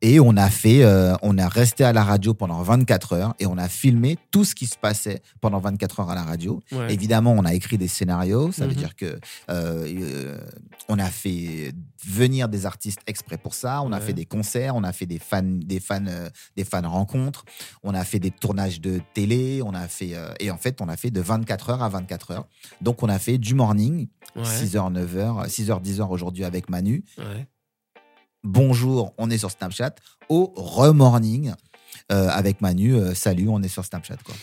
Et on a fait, on a resté à la radio pendant 24 heures et on a filmé tout ce qui se passait pendant 24 heures à la radio. Évidemment, on a écrit des scénarios. Ça veut
Mhm.
dire que on a fait venir des artistes exprès pour ça. On a fait des concerts. On a fait des fans, des fans, euh, des fans rencontres. On a fait des tournages de télé. On a fait euh, et en fait, on a fait de 24 heures à 24 heures. Donc, on a fait du morning,
Ouais.
6h, 9h, 6h, 10h aujourd'hui avec Manu.
Ouais.
Bonjour, on est sur Snapchat. Au remorning euh, avec Manu. euh, salut, on est sur Snapchat quoi.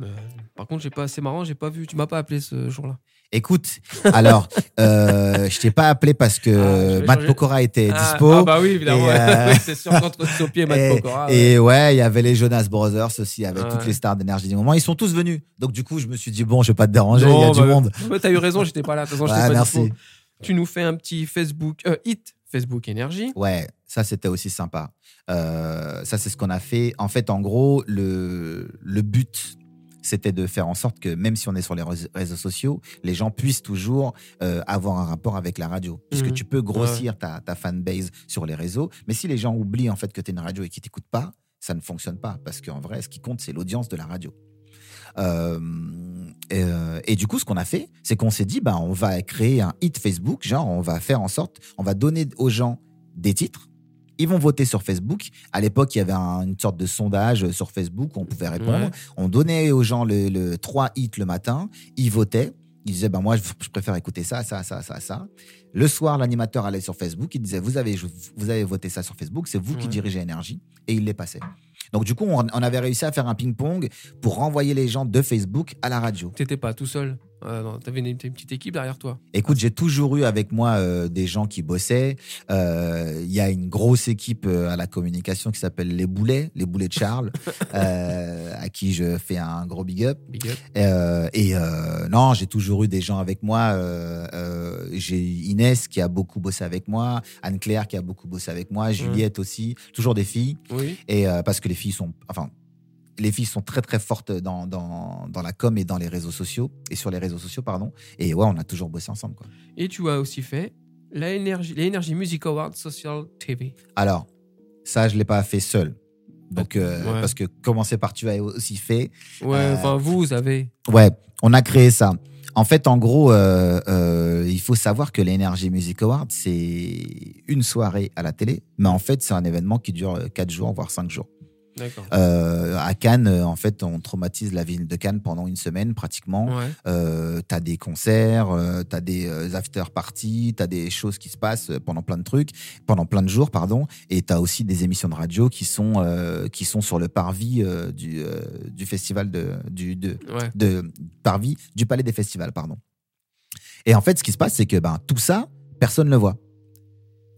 Euh, par contre, j'ai pas, c'est marrant, j'ai pas vu. Tu m'as pas appelé ce jour-là.
Écoute, alors, euh, je t'ai pas appelé parce que
Ah,
Matt. Pokora était
Ah,
dispo.
Ah, bah oui, évidemment.
Euh,
c'est sûr qu'entre Sophie et Matt
et,
Pokora.
et ouais, il y avait les Jonas Brothers aussi, avec toutes les stars d'énergie du moment. Ils sont tous venus. Donc, du coup, je me suis dit, bon, je vais pas te déranger, il y a du
bah,
monde.
ouais, T'as eu raison, j'étais pas là. De toute façon, j'étais
Ouais,
pas
merci.
dispo. Tu nous fais un petit Facebook, euh, hit Facebook Énergie.
Ouais, ça, c'était aussi sympa. Euh, ça, c'est ce qu'on a fait. En fait, en gros, le, le but, c'était de faire en sorte que même si on est sur les rése- réseaux sociaux, les gens puissent toujours euh, avoir un rapport avec la radio. Puisque
Mhm.
tu peux grossir ta, ta fanbase sur les réseaux. Mais si les gens oublient en fait que tu es une radio et qu'ils t'écoutent pas, ça ne fonctionne pas parce qu'en vrai, ce qui compte, c'est l'audience de la radio. Euh, et, euh, et du coup, ce qu'on a fait, c'est qu'on s'est dit, bah, on va créer un hit Facebook, genre, on va faire en sorte, on va donner aux gens des titres. Ils vont voter sur Facebook. À l'époque, il y avait un- une sorte de sondage sur Facebook où on pouvait répondre.
Ouais.
On donnait aux gens le, le 3 hits le matin. Ils votaient. Ils disaient, ben moi, je, préfère écouter ça, ça, ça, ça, ça. Le soir, l'animateur allait sur Facebook. Il disait, vous avez, vous avez voté ça sur Facebook. C'est vous qui dirigez Énergie. Et il les passait. Donc, du coup, on, on avait réussi à faire un ping-pong pour renvoyer les gens de Facebook à la radio.
T'étais pas tout seul. Euh, non, T'avais une, une petite équipe derrière toi.
Écoute, j'ai toujours eu avec moi euh, des gens qui bossaient. Euh, Il y a une grosse équipe euh, à la communication qui s'appelle Les Boulets, Les Boulets de Charles, à qui je fais un gros big up.
Big up.
Et non, j'ai toujours eu des gens avec moi. J'ai Inès qui a beaucoup bossé avec moi, Anne-Claire qui a beaucoup bossé avec moi, Juliette aussi, toujours des filles.
Oui.
Et parce que les filles sont, enfin, les filles sont très très fortes dans, dans, dans la com et dans les réseaux sociaux et sur les réseaux sociaux, pardon. Et ouais, on a toujours bossé ensemble, quoi.
Et tu as aussi fait la Energy Music Awards Social TV.
Alors, ça, je l'ai pas fait seul. Donc, euh,
Ouais.
parce que commencer par tu as aussi fait.
Ouais,
Euh,
enfin, vous avez.
Ouais, on a créé ça. En fait, en gros, euh, il faut savoir que l'Energy Music Award, c'est une soirée à la télé, mais en fait, c'est un événement qui dure euh, quatre jours, voire cinq jours. Euh, à Cannes, euh, en fait, on traumatise la ville de Cannes pendant une semaine pratiquement.
Ouais.
Euh, t'as des concerts, euh, t'as des after parties, t'as des choses qui se passent pendant plein de trucs, pendant plein de jours, pardon. Et t'as aussi des émissions de radio qui sont euh, qui sont sur le parvis du du festival de du de
Ouais.
de parvis du palais des festivals, pardon. Et en fait, ce qui se passe, c'est que ben tout ça, personne ne le voit.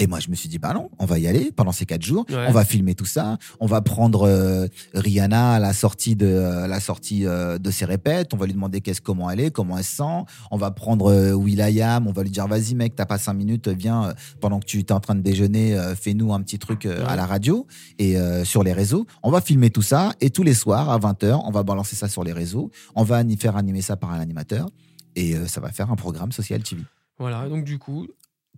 Et moi, je me suis dit, bah non, on va y aller pendant ces quatre jours.
Ouais.
On va filmer tout ça. On va prendre euh, Rihanna à la sortie de à la sortie euh, de ses répètes. On va lui demander qu'est-ce comment elle est, comment elle se sent. On va prendre euh, Will.i.am. On va lui dire, vas-y mec, t'as pas cinq minutes, viens euh, pendant que tu es en train de déjeuner, euh, fais-nous un petit truc euh,
Ouais.
à la radio et euh, sur les réseaux. On va filmer tout ça et tous les soirs à 20h, on va balancer ça sur les réseaux. On va faire animer ça par un animateur et euh, ça va faire un programme social TV.
Voilà. Donc, du coup,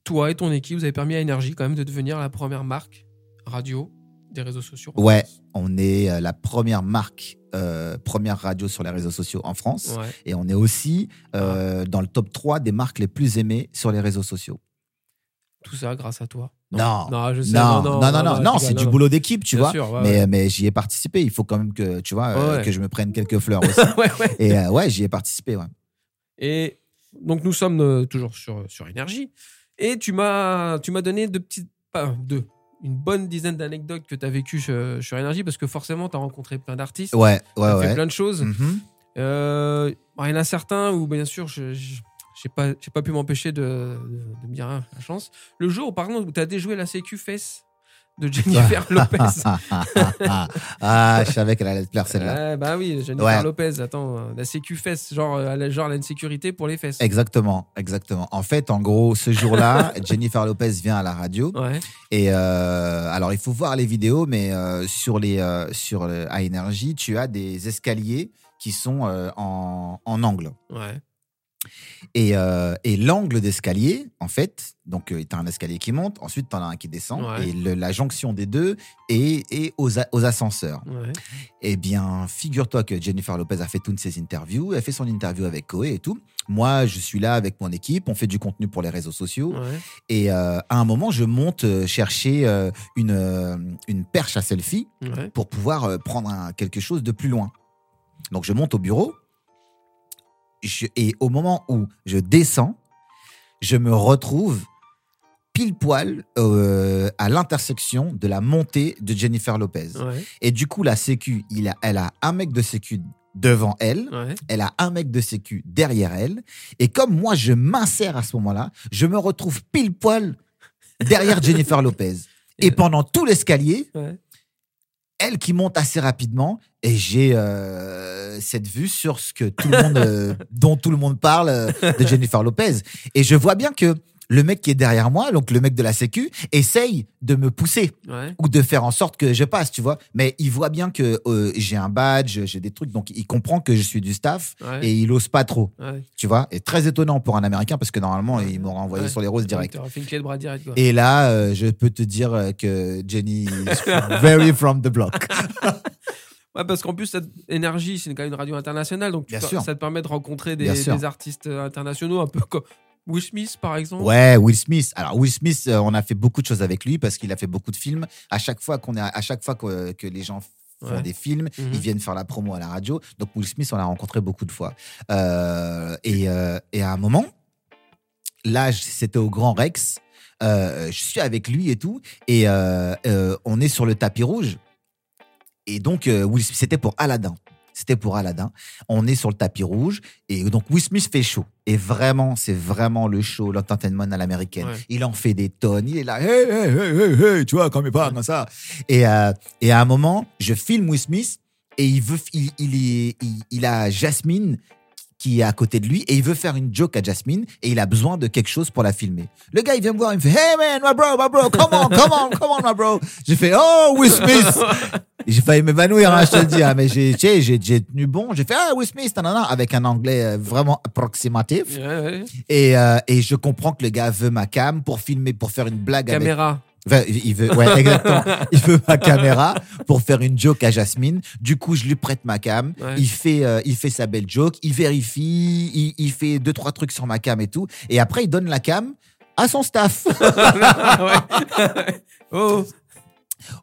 toi et ton équipe, vous avez permis à Énergie quand même de devenir la première marque radio des réseaux sociaux.
Ouais.
France.
On est euh, la première marque, euh, première radio sur les réseaux sociaux en France.
Ouais.
Et on est aussi euh, dans le top 3 des marques les plus aimées sur les réseaux sociaux.
Tout ça grâce à toi.
Non.
Non, je sais.
Non, non, non, non, non, c'est du
non.
boulot d'équipe, tu
Bien
vois.
sûr, ouais,
mais
ouais.
mais j'y ai participé. Il faut quand même que, tu vois, euh, que je me prenne quelques fleurs aussi. Et ouais, j'y ai participé.
Et donc nous sommes toujours sur, sur énergie. Et tu m'as tu m'as donné deux petites pas deux une bonne dizaine d'anecdotes que tu as vécues sur, énergie parce que forcément tu as rencontré plein d'artistes,
Ouais, ouais,
t'as fait plein de choses.
Mhm.
Euh, bon, il y en a certains où bien sûr je j'ai pas j'ai pas pu m'empêcher de, de, de me dire ah, la chance. Le jour par exemple où tu as déjoué la sécu fesse de Jennifer Lopez.
ah, je savais qu'elle allait te plaire celle-là.
Ouais, bah oui, Jennifer
Ouais.
Lopez, attends, la sécu fesse, genre, euh, genre l'insécurité pour les fesses.
Exactement, exactement. En fait, en gros, ce jour-là, Jennifer Lopez vient à la radio
Ouais,
et euh, alors il faut voir les vidéos, mais euh, sur les euh, sur le, à énergie, tu as des escaliers qui sont en, en angle.
ouais,
Et, euh, et l'angle d'escalier, en fait, donc tu as un escalier qui monte, ensuite tu en as un qui descend,
Ouais.
et le- la jonction des deux est, est aux, a- aux ascenseurs.
ouais.
Eh bien, figure-toi que Jennifer Lopez a fait toutes ses interviews, elle fait son interview avec Koé et tout. Moi, je suis là avec mon équipe, on fait du contenu pour les réseaux sociaux.
ouais.
Et euh, à un moment, je monte euh, chercher euh, une, euh, une perche à selfie pour pouvoir euh, prendre un- quelque chose de plus loin. Donc, je monte au bureau. Je- et au moment où je descends, je me retrouve pile poil euh, à l'intersection de la montée de Jennifer Lopez.
Ouais,
Et du coup, la sécu, il a, elle a un mec de sécu devant elle,
ouais.
elle a un mec de sécu derrière elle. Et comme moi, je m'insère à ce moment-là, je me retrouve pile poil derrière Jennifer Lopez. Et pendant tout l'escalier,
ouais.
Elle qui monte assez rapidement, et j'ai euh, cette vue sur ce que tout le monde, euh, dont tout le monde parle euh, de Jennifer Lopez. Et je vois bien que le mec qui est derrière moi, donc le mec de la sécu, essaye de me pousser
Ouais.
ou de faire en sorte que je passe, tu vois. Mais il voit bien que euh, j'ai un badge, j'ai des trucs, donc il comprend que je suis du staff
Ouais.
et il ose pas trop,
ouais.
tu vois. Et très étonnant pour un Américain parce que normalement il m'aurait envoyé sur les roses direct.
T'aurais fait une clé de bras direct, quoi.
Et là, euh, je peux te dire euh, que Jenny is very from the block.
Ouais, parce qu'en plus, cette énergie, c'est quand même une radio internationale, donc tu
Bien sûr.
ça te permet de rencontrer des, des artistes internationaux, un peu comme Will Smith, par exemple.
Ouais, Will Smith. Alors Will Smith, euh, on a fait beaucoup de choses avec lui parce qu'il a fait beaucoup de films. À chaque fois qu'on est, à chaque fois que, que les gens font
Ouais.
des films,
Mhm.
ils viennent faire la promo à la radio. Donc Will Smith, on l'a rencontré beaucoup de fois. Euh, et, euh, et à un moment, là, c'était au Grand Rex. Je suis avec lui et tout, et on est sur le tapis rouge. Et donc, Will Smith, c'était pour Aladdin. C'était pour Aladdin. On est sur le tapis rouge et donc Will Smith fait chaud. Et vraiment, c'est vraiment le show, l'entertainment à l'américaine.
Ouais.
Il en fait des tonnes. Il est là, hey, hey, hey, hey, hey, tu vois, comme il parle comme ça. Et, euh, et à un moment, je filme Will Smith et il veut, il, il, il a Jasmine qui est à côté de lui et il veut faire une joke à Jasmine et il a besoin de quelque chose pour la filmer. Le gars, il vient me voir, il me fait Hey man, my bro, my bro, come on, come on, come on, my bro. J'ai fait Oh, Will Smith. J'ai failli m'évanouir, hein, je te le dis, hein, mais j'ai, sais, j'ai, j'ai tenu bon. J'ai fait Ah, Will Smith, nanana, avec un anglais euh, vraiment approximatif.
Ouais, ouais.
Et, euh, et je comprends que le gars veut ma cam pour filmer, pour faire une blague avec
Caméra.
Enfin, il veut, ouais, exactement. il veut ma caméra pour faire une joke à Jasmine. Du coup, je lui prête ma cam.
Ouais.
Il fait, euh, il fait sa belle joke. Il vérifie. Il, il fait deux, trois trucs sur ma cam et tout. Et après, il donne la cam à son staff.
Oh,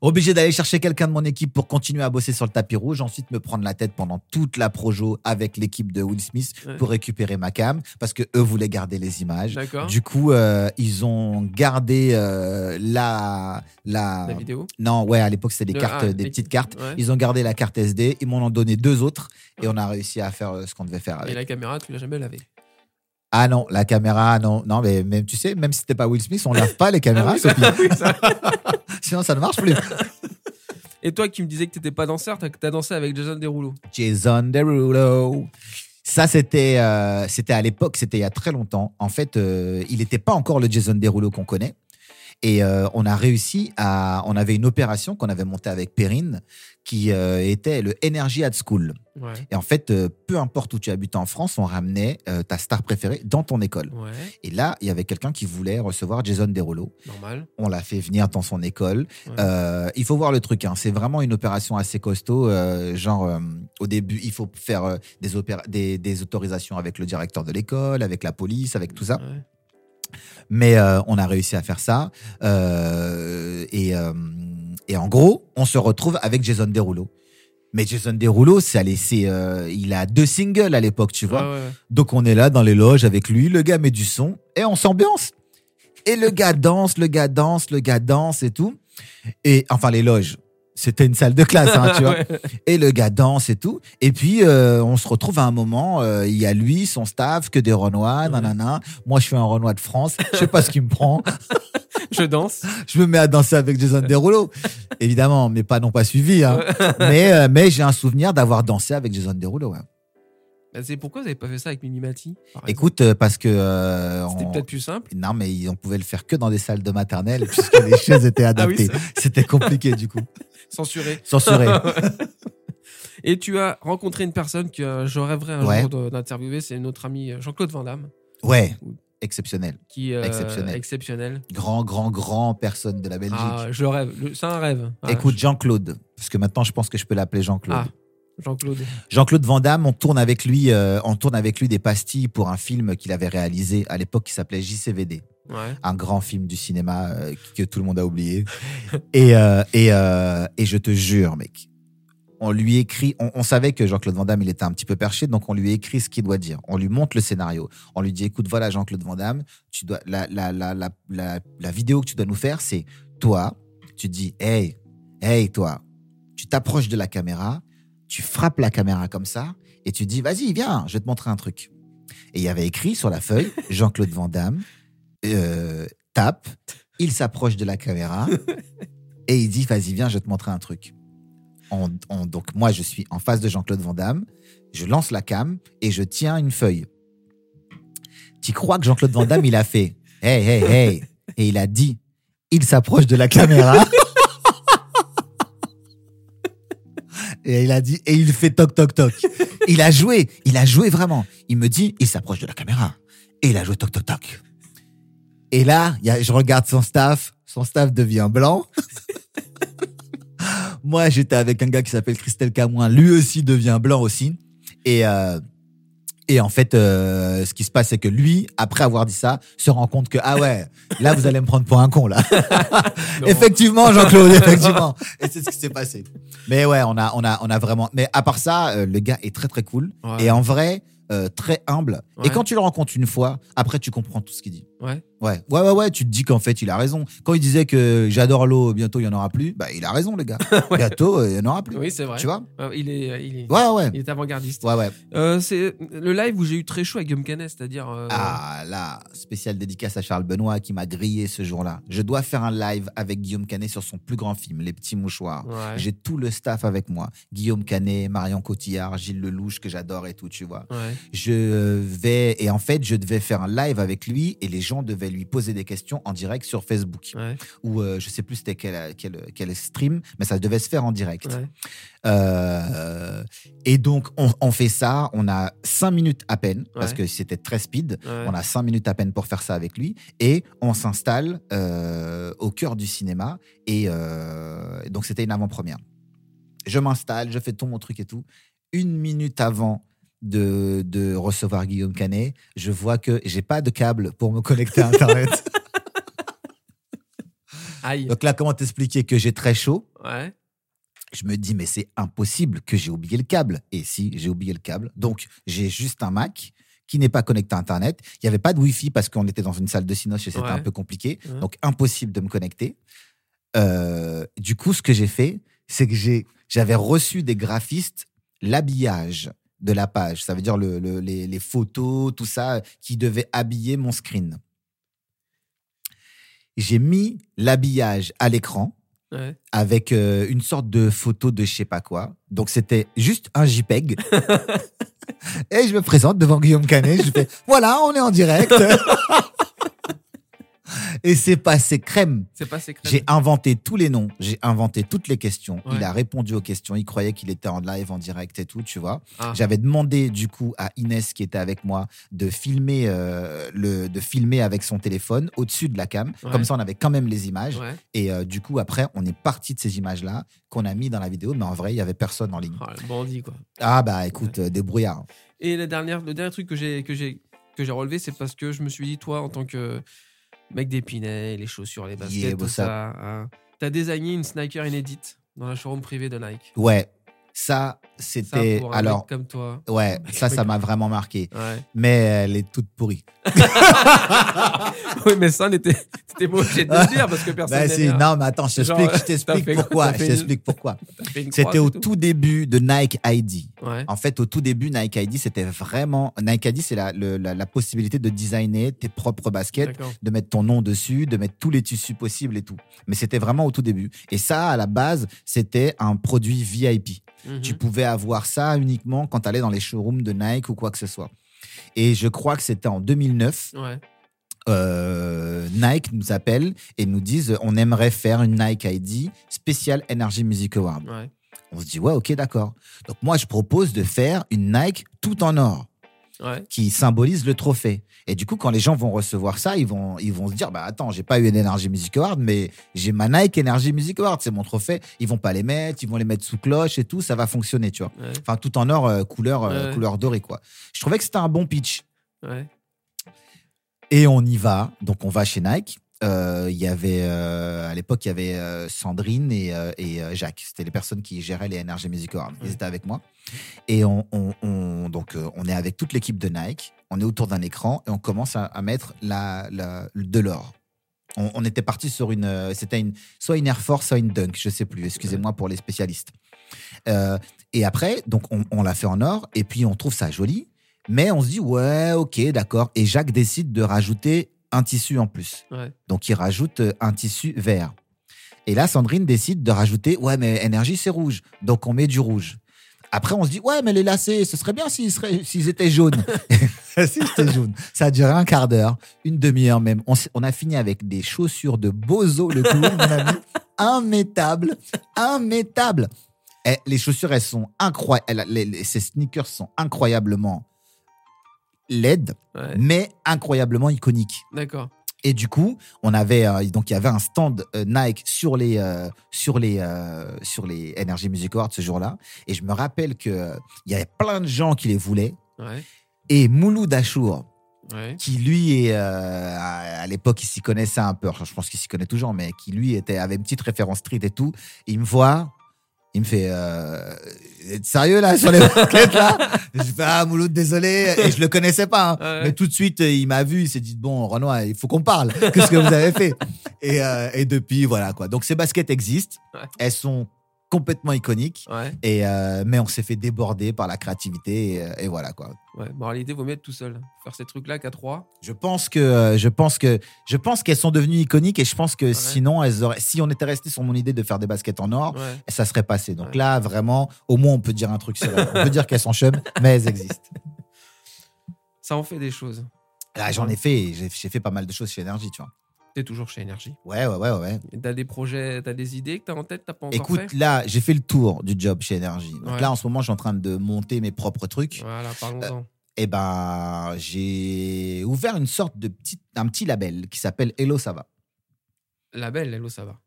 Obligé d'aller chercher quelqu'un de mon équipe pour continuer à bosser sur le tapis rouge. Ensuite, me prendre la tête pendant toute la projo avec l'équipe de Will Smith
Ouais.
pour récupérer ma cam parce que eux voulaient garder les images. Du coup, euh, ils ont gardé euh, la, la,
La vidéo.
Non, ouais, à l'époque, c'était des
Le-
cartes,
ah,
des
les-
petites cartes.
ouais.
Ils ont gardé la carte SD, ils m'en ont donné deux autres et on a réussi à faire euh, ce qu'on devait faire
Et
avec.
la caméra, tu l'as jamais lavée.
Ah non, la caméra, non, non, mais même tu sais, même si c'était pas Will Smith, on lave pas les caméras,
Ah oui, ça-
sinon ça ne marche plus.
Et toi qui me disais que t'étais pas danseur, t'as t'as dansé avec Jason Derulo.
Jason Derulo. Ça, c'était euh, c'était à l'époque, c'était il y a très longtemps. En fait, euh, il n'était pas encore le Jason Derulo qu'on connaît. Et euh, on a réussi à. On avait une opération qu'on avait montée avec Perrine qui euh, était le Energy at School.
Ouais.
Et en fait, euh, peu importe où tu habites en France, on ramenait euh, ta star préférée dans ton école.
Ouais,
Et là, il y avait quelqu'un qui voulait recevoir Jason Derulo.
normal.
On l'a fait venir dans son école.
Ouais.
Il faut voir le truc. Hein. C'est vraiment une opération assez costaud. genre, au début, il faut faire des, des, des autorisations avec le directeur de l'école, avec la police, avec tout ça. Mais on a réussi à faire ça. Et, et en gros, on se retrouve avec Jason Derulo. Mais Jason Derulo, allé, c'est, euh, il a deux singles à l'époque, tu vois.
Ouais, ouais.
Donc on est là dans les loges avec lui, le gars met du son et on s'ambiance. Et le gars danse, le gars danse, le gars danse et tout. Et enfin les loges, c'était une salle de classe, hein, tu vois.
Ouais.
Et le gars danse et tout. Et puis euh, on se retrouve à un moment, euh, il y a lui, son staff, que des Renois, nanana. Moi je suis un Renois de France, je sais pas ce qui me prend.
Je danse.
Je me mets à danser avec Jason Derulo. Évidemment, mais pas non pas suivi. Hein. Mais, euh, mais j'ai un souvenir d'avoir dansé avec Jason Derulo. Ouais.
Bah, c'est pourquoi vous avez pas fait ça avec Minimati par
Écoute, parce que euh,
C'était
on-
peut-être plus simple.
Non, mais on pouvait le faire que dans des salles de maternelle puisque les chaises étaient
Ah oui,
adaptées. C'était compliqué du coup.
Censuré.
Censuré.
Et tu as rencontré une personne que je rêverais un
Ouais.
jour d'interviewer, c'est notre ami euh, Jean-Claude Van Damme,
Ouais, exceptionnel.
qui euh,
Exceptionnel.
exceptionnel.
Grand, grand, grand personne de la Belgique.
Ah, je le rêve, c'est un rêve. Ah,
Écoute, Jean-Claude, parce que maintenant je pense que je peux l'appeler Jean-Claude.
Ah, Jean-Claude.
Jean-Claude Van Damme, on tourne avec lui, euh, on tourne avec lui des pastilles pour un film qu'il avait réalisé à l'époque qui s'appelait JCVD. Un grand film du cinéma euh, que tout le monde a oublié. et, euh, et, euh, et je te jure, mec, on lui écrit, on, savait que Jean-Claude Van Damme, il était un petit peu perché, donc on lui écrit ce qu'il doit dire. On lui montre le scénario. On lui dit, écoute, voilà, Jean-Claude Van Damme, tu dois, la, la, la, la vidéo que tu dois nous faire, c'est toi, tu dis, hey, hey, toi, tu t'approches de la caméra, tu frappes la caméra comme ça, et tu dis, vas-y, viens, je vais te montrer un truc. Et il y avait écrit sur la feuille, Jean-Claude Van Damme, euh, tape, il s'approche de la caméra et il dit Vas-y, viens, je vais te montrer un truc. On- on- donc, moi, je suis en face de Jean-Claude Van Damme, je lance la cam et je tiens une feuille. Tu crois que Jean-Claude Van Damme, il a fait hey, hey, hey. Et il a dit, il s'approche de la caméra. Et il a dit, et il fait toc toc toc. Il a joué, il a joué vraiment. Il me dit, il s'approche de la caméra. Et il a joué toc toc toc. Et là, il y a- je regarde son staff, son staff devient blanc. Moi, j'étais avec un gars qui s'appelle Christelle Camoin, lui aussi devient blanc aussi. Et, euh, et en fait, euh, ce qui se passe, c'est que lui, après avoir dit ça, se rend compte que, ah ouais, là, vous allez me prendre pour un con, là. Effectivement, Jean-Claude, effectivement. Et c'est ce qui s'est passé. Mais ouais, on a, on a, on a vraiment. Mais à part ça, euh, le gars est très, très cool.
Ouais.
Et en vrai, euh, très humble.
Ouais.
Et quand tu le rencontres une fois, après, tu comprends tout ce qu'il dit.
Ouais.
Ouais, ouais, ouais, ouais. Tu te dis qu'en fait, il a raison. Quand il disait que j'adore l'eau, bientôt il y en aura plus, bah il a raison, le gars. Bientôt, euh, il y en aura plus.
Oui, c'est vrai.
Tu vois
Euh, il est, il est,
Ouais, ouais.
il est avant-gardiste.
Ouais, ouais.
Euh, c'est le live où j'ai eu très chaud avec Guillaume Canet, c'est-à-dire. euh,
Ah là, spécial dédicace à Charles Benoît qui m'a grillé ce jour-là. Je dois faire un live avec Guillaume Canet sur son plus grand film, Les Petits Mouchoirs.
Ouais.
J'ai tout le staff avec moi. Guillaume Canet, Marion Cotillard, Gilles Lelouch que j'adore et tout, tu vois. Je vais et en fait, je devais faire un live avec lui et les gens devaient lui poser des questions en direct sur Facebook
Ouais.
ou euh, je sais plus c'était quel, quel quel stream, mais ça devait se faire en direct.
Ouais.
Euh, et donc on, on fait ça, on a cinq minutes à peine parce que c'était très speed. On a cinq minutes à peine pour faire ça avec lui et on s'installe euh, au cœur du cinéma et donc c'était une avant-première. Je m'installe, je fais tout mon truc et tout. Une minute avant de, de recevoir Guillaume Canet, je vois que j'ai pas de câble pour me connecter à Internet.
Aïe.
donc là, comment t'expliquer que j'ai très chaud?
Ouais.
Je me dis, mais c'est impossible que j'ai oublié le câble. Et si, j'ai oublié le câble? Donc, j'ai juste un Mac qui n'est pas connecté à Internet. Il n'y avait pas de Wi-Fi parce qu'on était dans une salle de cinoche et c'était
Ouais.
un peu compliqué.
Ouais.
Donc, impossible de me connecter. Euh, du coup, ce que j'ai fait, c'est que j'ai, j'avais reçu des graphistes l'habillage de la page. Ça veut dire le, le- les, les photos, tout ça, qui devaient habiller mon screen. J'ai mis l'habillage à l'écran
Ouais.
avec euh, une sorte de photo de je sais pas quoi. Donc c'était juste un JPEG. Et je me présente devant Guillaume Canet. Je fais voilà, on est en direct. Et c'est passé crème.
C'est pas secret.
J'ai inventé tous les noms, j'ai inventé toutes les questions.
Ouais.
Il a répondu aux questions. Il croyait qu'il était en live, en direct et tout, tu vois.
Ah.
J'avais demandé du coup à Inès qui était avec moi de filmer, euh, le, de filmer avec son téléphone au-dessus de la cam.
Ouais.
Comme ça, on avait quand même les images.
Ouais.
Et euh, du coup, après, on est parti de ces images-là qu'on a mis dans la vidéo, mais en vrai, il y avait personne en ligne.
Oh, le bandit, quoi.
Ah bah écoute, euh, débrouillard.
Et la dernière, le dernier truc que j'ai que j'ai que j'ai relevé, c'est parce que je me suis dit, toi, en tant que mec d'épinay, les chaussures, les baskets,
Yeah,
tout ça, hein, t'as designé une sneaker inédite dans la showroom privée de Nike.
Ouais, Ça, c'était. Alors,
mec comme toi.
ouais, ça, ça m'a vraiment marqué.
Ouais.
Mais elle est toute pourrie.
oui, mais ça, on était, t'étais obligé de le dire parce que personne n'aime
si,
bien.
non, mais attends, je t'explique, je
t'as
t'explique pourquoi. Je t'explique pourquoi. C'était au tout? début de Nike ID.
Ouais.
En fait, au tout début, Nike ID, c'était vraiment. Nike ID, c'est la, la, la possibilité de designer tes propres baskets, de mettre ton nom dessus, de mettre tous les tissus possibles et tout. Mais c'était vraiment au tout début. Et ça, à la base, c'était un produit VIP.
Mhm.
Tu pouvais avoir ça uniquement quand tu allais dans les showrooms de Nike ou quoi que ce soit. Et je crois que c'était en 2009.
Ouais.
euh, Nike nous appelle et nous disent on aimerait faire une Nike ID spéciale Energy Music Award.
Ouais.
On se dit ouais ok d'accord. Donc moi je propose de faire une Nike tout en or
Ouais.
qui symbolise le trophée. Et du coup quand les gens vont recevoir ça ils vont ils vont se dire bah attends j'ai pas eu une Energy Music Award mais j'ai ma Nike Energy Music Award c'est mon trophée. Ils vont pas les mettre ils vont les mettre sous cloche et tout ça va fonctionner tu vois.
Ouais.
Enfin tout en or euh, couleur euh, couleur dorée quoi. Je trouvais que c'était un bon pitch. Et on y va. Donc, on va chez Nike. Euh, Il y avait, euh, à l'époque, il y avait euh, Sandrine et, et Jacques. C'était les personnes qui géraient les Energy Music Awards. Ils étaient avec moi. Et on, on- on- donc, on est avec toute l'équipe de Nike. On est autour d'un écran et on commence à, à mettre la, la- de l'or. On, on était parti sur une, c'était une, soit une Air Force, soit une Dunk, je sais plus. Excusez-moi pour les spécialistes. Et après, donc, on, on l'a fait en or et puis on trouve ça joli. Mais on se dit, ouais, ok, d'accord. Et Jacques décide de rajouter un tissu en plus.
Ouais.
Donc, il rajoute euh, un tissu vert. Et là, Sandrine décide de rajouter, ouais, mais énergie, c'est rouge. Donc, on met du rouge. Après, on se dit, ouais, mais les lacets, ce serait bien s'ils seraient- s'ils étaient jaunes. S'ils étaient jaunes. Ça a duré un quart d'heure, une demi-heure même. On, a fini avec des chaussures de Bozo, le clown, mon ami. Immétables. Immétables. Eh, les chaussures, elles sont incroyables. Ces sneakers sont incroyablement laides,
Ouais,
mais incroyablement iconiques.
D'accord.
Et du coup, on avait euh, donc il y avait un stand euh, Nike sur les euh, sur les euh, sur les Energy Music Awards ce jour-là. Et je me rappelle que il y avait plein de gens qui les voulaient.
Ouais.
Et Mouloud Achour,
Ouais.
qui lui est à à l'époque il s'y connaissait un peu. Enfin, je pense qu'il s'y connaît toujours, mais qui lui était avait une petite référence street et tout. il me voit. Il me fait euh, sérieux là sur les baskets là? Je fais ah Mouloud désolé et je le connaissais pas hein.
Ouais.
mais tout de suite il m'a vu il s'est dit bon Renoir il faut qu'on parle qu'est-ce que vous avez fait? Et, euh, et depuis voilà quoi donc ces baskets existent
Ouais.
elles sont complètement iconiques
Ouais.
et euh, mais on s'est fait déborder par la créativité et, euh, et voilà quoi
Ouais. Moralité, vaut mieux être tout seul. Faire ces trucs-là qu'à trois.
je pense que euh, je pense que je pense qu'elles sont devenues iconiques et je pense que sinon elles auraient si on était resté sur mon idée de faire des baskets en or ça serait passé donc là vraiment au moins on peut dire un truc sur elles. on peut dire qu'elles sont chum mais elles existent
Ça en fait des choses.
là j'en ai fait j'ai fait pas mal de choses chez Energy tu vois
T'es toujours chez Énergie.
ouais ouais ouais ouais
T'as des projets, t'as des idées que t'as en tête, t'as pas encore
Écoute,
fait
là, j'ai fait le tour du job chez Energy. Donc
Ouais.
là, en ce moment, je suis en train de monter mes propres trucs.
Voilà, parlons-en.
Et ben, j'ai ouvert une sorte de petit, un petit label qui s'appelle Hello Ça va.
La belle, Hello, ça va.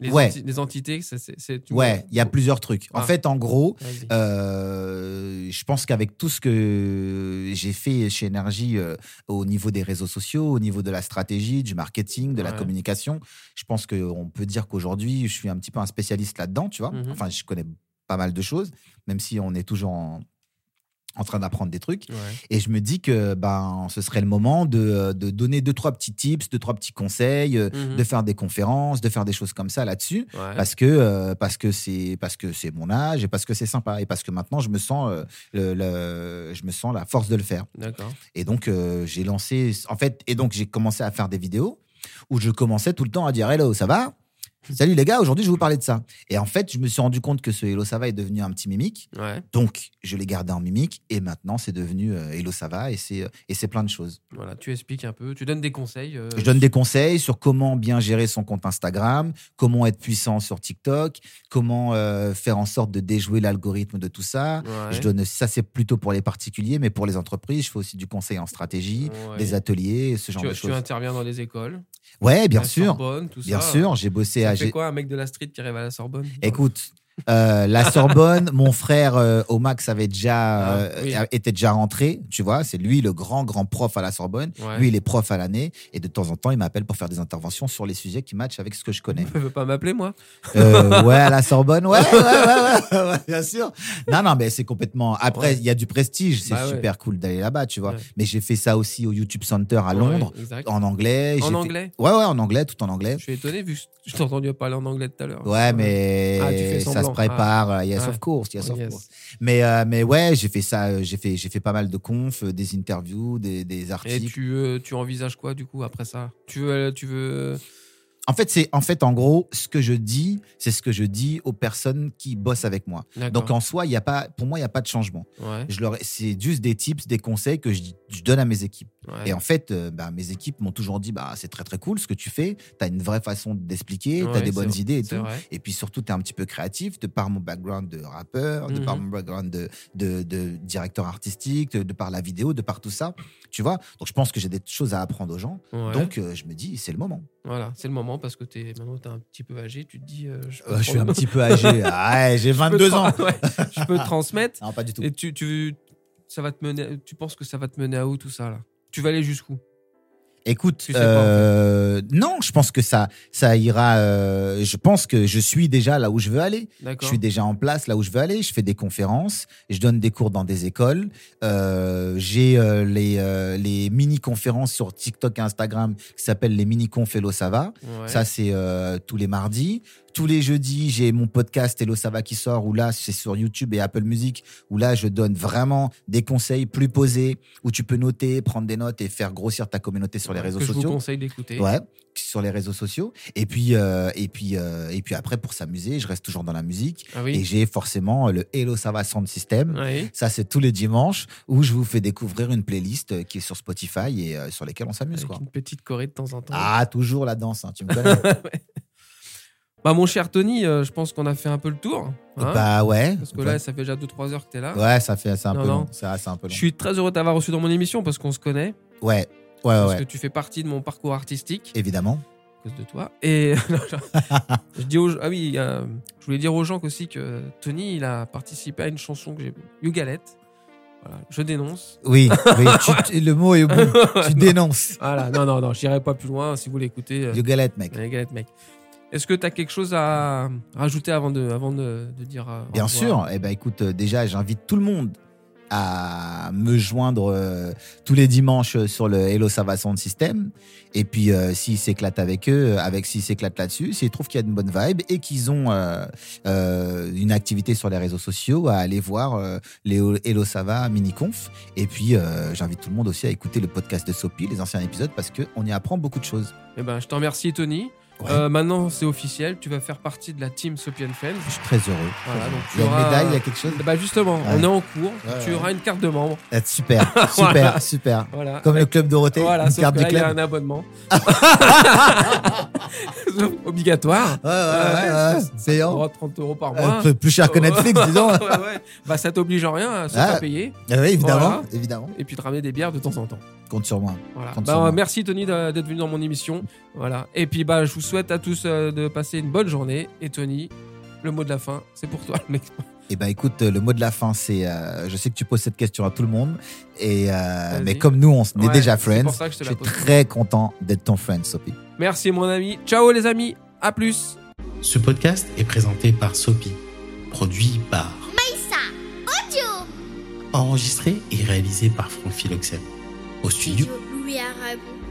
Les,
Ouais.
enti- les entités, c'est.
Ouais, il y a plusieurs trucs. En
Ah.
fait, en gros, euh, je pense qu'avec tout ce que j'ai fait chez Energy euh, au niveau des réseaux sociaux, au niveau de la stratégie, du marketing, de la communication, je pense qu'on peut dire qu'aujourd'hui, je suis un petit peu un spécialiste là-dedans, tu vois.
Mhm.
Enfin, je connais pas mal de choses, même si on est toujours en, en train d'apprendre des trucs.
Ouais.
Et je me dis que ben, ce serait le moment de, de donner deux, trois petits tips, deux, trois petits conseils, euh,
Mhm.
de faire des conférences, de faire des choses comme ça là-dessus.
Ouais.
Parce que euh, parce que c'est parce que c'est mon âge et parce que c'est sympa et parce que maintenant je me sens euh, le, le- je me sens la force de le faire et donc euh, j'ai lancé en fait et donc j'ai commencé à faire des vidéos où je commençais tout le temps à dire hello ça va? salut les gars aujourd'hui je vais vous parler de ça et en fait je me suis rendu compte que ce hello ça va est devenu un petit mimique
Ouais.
donc je l'ai gardé en mimique et maintenant c'est devenu euh, hello ça va et c'est et c'est plein de choses
Voilà, tu expliques un peu, tu donnes des conseils. euh,
je donne des conseils sur comment bien gérer son compte Instagram, comment être puissant sur TikTok, comment euh, faire en sorte de déjouer l'algorithme de tout ça.
Ouais.
Je donne ça c'est plutôt pour les particuliers, mais pour les entreprises, je fais aussi du conseil en stratégie,
Ouais.
des ateliers, ce genre
tu,
de
tu
choses.
interviens dans les écoles.
Ouais, bien
la
sûr,
Sorbonne, tout
bien
ça.
sûr. J'ai bossé à.
Fait
j'ai-
quoi un mec de la street qui arrive à la Sorbonne?
Écoute. Euh, la Sorbonne, mon frère euh, Omax avait déjà
Ah,
euh,
oui.
était déjà rentré, tu vois, c'est lui le grand grand prof à la Sorbonne.
Ouais.
Lui, il est prof à l'année et de temps en temps, il m'appelle pour faire des interventions sur les sujets qui matchent avec ce que je connais.
Tu veux pas m'appeler, moi
Euh, ouais, à la Sorbonne, ouais, ouais, ouais, bien sûr. Non, non, mais c'est complètement. Après, il y a du prestige, c'est
Bah
super cool d'aller là-bas, tu vois. Mais j'ai fait ça aussi au YouTube Center à Londres, en anglais.
En
fait-
anglais?
Ouais, ouais, en anglais, tout en anglais.
Je suis étonné vu que je t'ai entendu parler en anglais tout à l'heure.
Ouais, mais
Ah, tu fais
ça. Se prépare. euh, Yes,
Ouais.
of course, yes, of
yes.
course. Mais, euh, mais ouais, j'ai fait ça. euh, J'ai fait, j'ai fait pas mal de confs, des interviews, des, des
Et
articles.
tu, euh, tu envisages quoi du coup après ça? Tu veux, tu veux.
En fait, c'est, en fait, en gros, ce que je dis, c'est ce que je dis aux personnes qui bossent avec moi. Donc, en soi, il y a pas, pour moi, il n'y a pas de changement.
Ouais.
Je leur, c'est juste des tips, des conseils que je, je donne à mes équipes.
ouais.
Et en fait, euh, bah, mes équipes m'ont toujours dit, bah, c'est très très cool ce que tu fais. Tu as une vraie façon d'expliquer, tu as
Ouais,
des
c'est
bonnes
vrai,
idées et tout.
vrai.
Et puis surtout, tu es un petit peu créatif, de par mon background de rappeur, de par
Mhm.
mon background de, de, de directeur artistique, de, de par la vidéo, de par tout ça. Tu vois Donc, je pense que j'ai des choses à apprendre aux gens. Donc, euh, je me dis, c'est le moment.
Voilà, c'est le moment parce que es, maintenant tu es un petit peu âgé, tu te dis. euh, je, peux
Euh, je suis un petit peu âgé. Ah ouais, j'ai
je peux
22
te
ans.
ouais, je peux te transmettre.
Non, pas du tout.
Et tu, tu, ça va te mener. Tu penses que ça va te mener à où tout ça là? Tu vas aller jusqu'où?
Écoute,
Tu sais pas, en fait.
euh, non, je pense que ça, ça ira. euh, je pense que je suis déjà là où je veux aller. Je suis déjà en place là où je veux aller. Je fais des conférences, je donne des cours dans des écoles. Euh, J'ai les, euh, les mini-conférences sur TikTok et Instagram qui s'appellent les mini-conf Hello Ça va.
Ouais.
Ça, c'est euh, tous les mardis. Tous les jeudis, j'ai mon podcast Hello Sava qui sort, où là, c'est sur YouTube et Apple Music, où là, je donne vraiment des conseils plus posés, où tu peux noter, prendre des notes et faire grossir ta communauté sur les réseaux
que je vous
sociaux.
conseille d'écouter.
Ouais, sur les réseaux sociaux. Et puis, euh, et puis, euh, et puis après, pour s'amuser, je reste toujours dans la musique.
Ah
Et j'ai forcément le Hello Sava Sound System.
Oui.
Ça, c'est tous les dimanches où je vous fais découvrir une playlist euh, qui est sur Spotify et euh, sur lesquelles on s'amuse. Quoi.
une petite choré de temps en temps.
Ah, toujours la danse, hein, tu me connais.
Bah, mon cher Tony, euh, je pense qu'on a fait un peu le tour. hein.
bah ouais.
parce que là, ça fait déjà 2-3 heures que tu es là.
ouais, ça fait c'est un
Non,
peu
non.
long. Vrai, c'est un peu long.
Je suis très heureux de t'avoir reçu dans mon émission parce qu'on se connaît.
Ouais, ouais,
Parce
ouais.
que tu fais partie de mon parcours artistique
Évidemment.
à cause de toi. Et non, je, je dis aux, ah oui, euh, je voulais dire aux gens aussi que Tony, il a participé à une chanson que j'ai, You Galette. Voilà, je dénonce.
Oui, oui tu- tu- le mot est bon. Tu dénonces.
Voilà, non, non, non, j'irai pas plus loin. Si vous l'écoutez, euh,
You galette, mec.
You Galette, mec. Est-ce que tu as quelque chose à rajouter avant de, avant de, de dire euh,
Bien sûr. Eh ben, écoute, euh, déjà, j'invite tout le monde à me joindre euh, tous les dimanches sur le Hello Sava Sound System. Et puis, euh, s'ils s'éclatent avec eux, avec s'ils s'éclatent là-dessus, s'ils trouvent qu'il y a une bonne vibe et qu'ils ont euh, une activité sur les réseaux sociaux, à aller voir les Hello Sava mini-conf. Et puis, j'invite tout le monde aussi à écouter le podcast de Sopi, les anciens épisodes, parce qu'on y apprend beaucoup de choses.
Eh ben, je te remercie, Tony.
Ouais.
Euh, maintenant, c'est officiel. Tu vas faire partie de la team Sopian Fans.
Je suis très heureux.
Voilà, donc tu
il y a une médaille, il y a quelque chose
Bah justement, on est en cours.
Ouais,
tu auras une carte de membre.
Ah, Super, super,
Voilà.
super.
Voilà.
Comme le club Dorothée,
Voilà,
une
sauf
carte
que
du
là, il y a
club.
un abonnement. Obligatoire.
Ouais, ouais, ouais, ouais, c'est payant.
Droit de 30 euros par
Un
mois.
peu plus cher que Netflix, disons.
Bah, ça t'oblige en rien, sauf
Ah.
à payer.
Ah oui, évidemment, évidemment.
Et puis de ramener des bières de temps en temps.
Compte sur moi.
Voilà.
Compte
Bah,
sur moi.
merci Tony d'être venu dans mon émission. Voilà. Et puis bah, je vous souhaite à tous euh, de passer une bonne journée. Et Tony, le mot de la fin, c'est pour toi, le mec.
Eh ben, écoute, le mot de la fin, c'est. euh, je sais que tu poses cette question à tout le monde, et euh, mais comme nous, on est
Ouais,
déjà friends,
pour ça que je te
je
la
suis
pose.
très content d'être ton friend, Sophie.
Merci mon ami. Ciao les amis. À plus.
Ce podcast est présenté par Sopi, produit par,
Maïssa Audio
enregistré et réalisé par Franck Philoxène. Au
studio, Louis Aragon.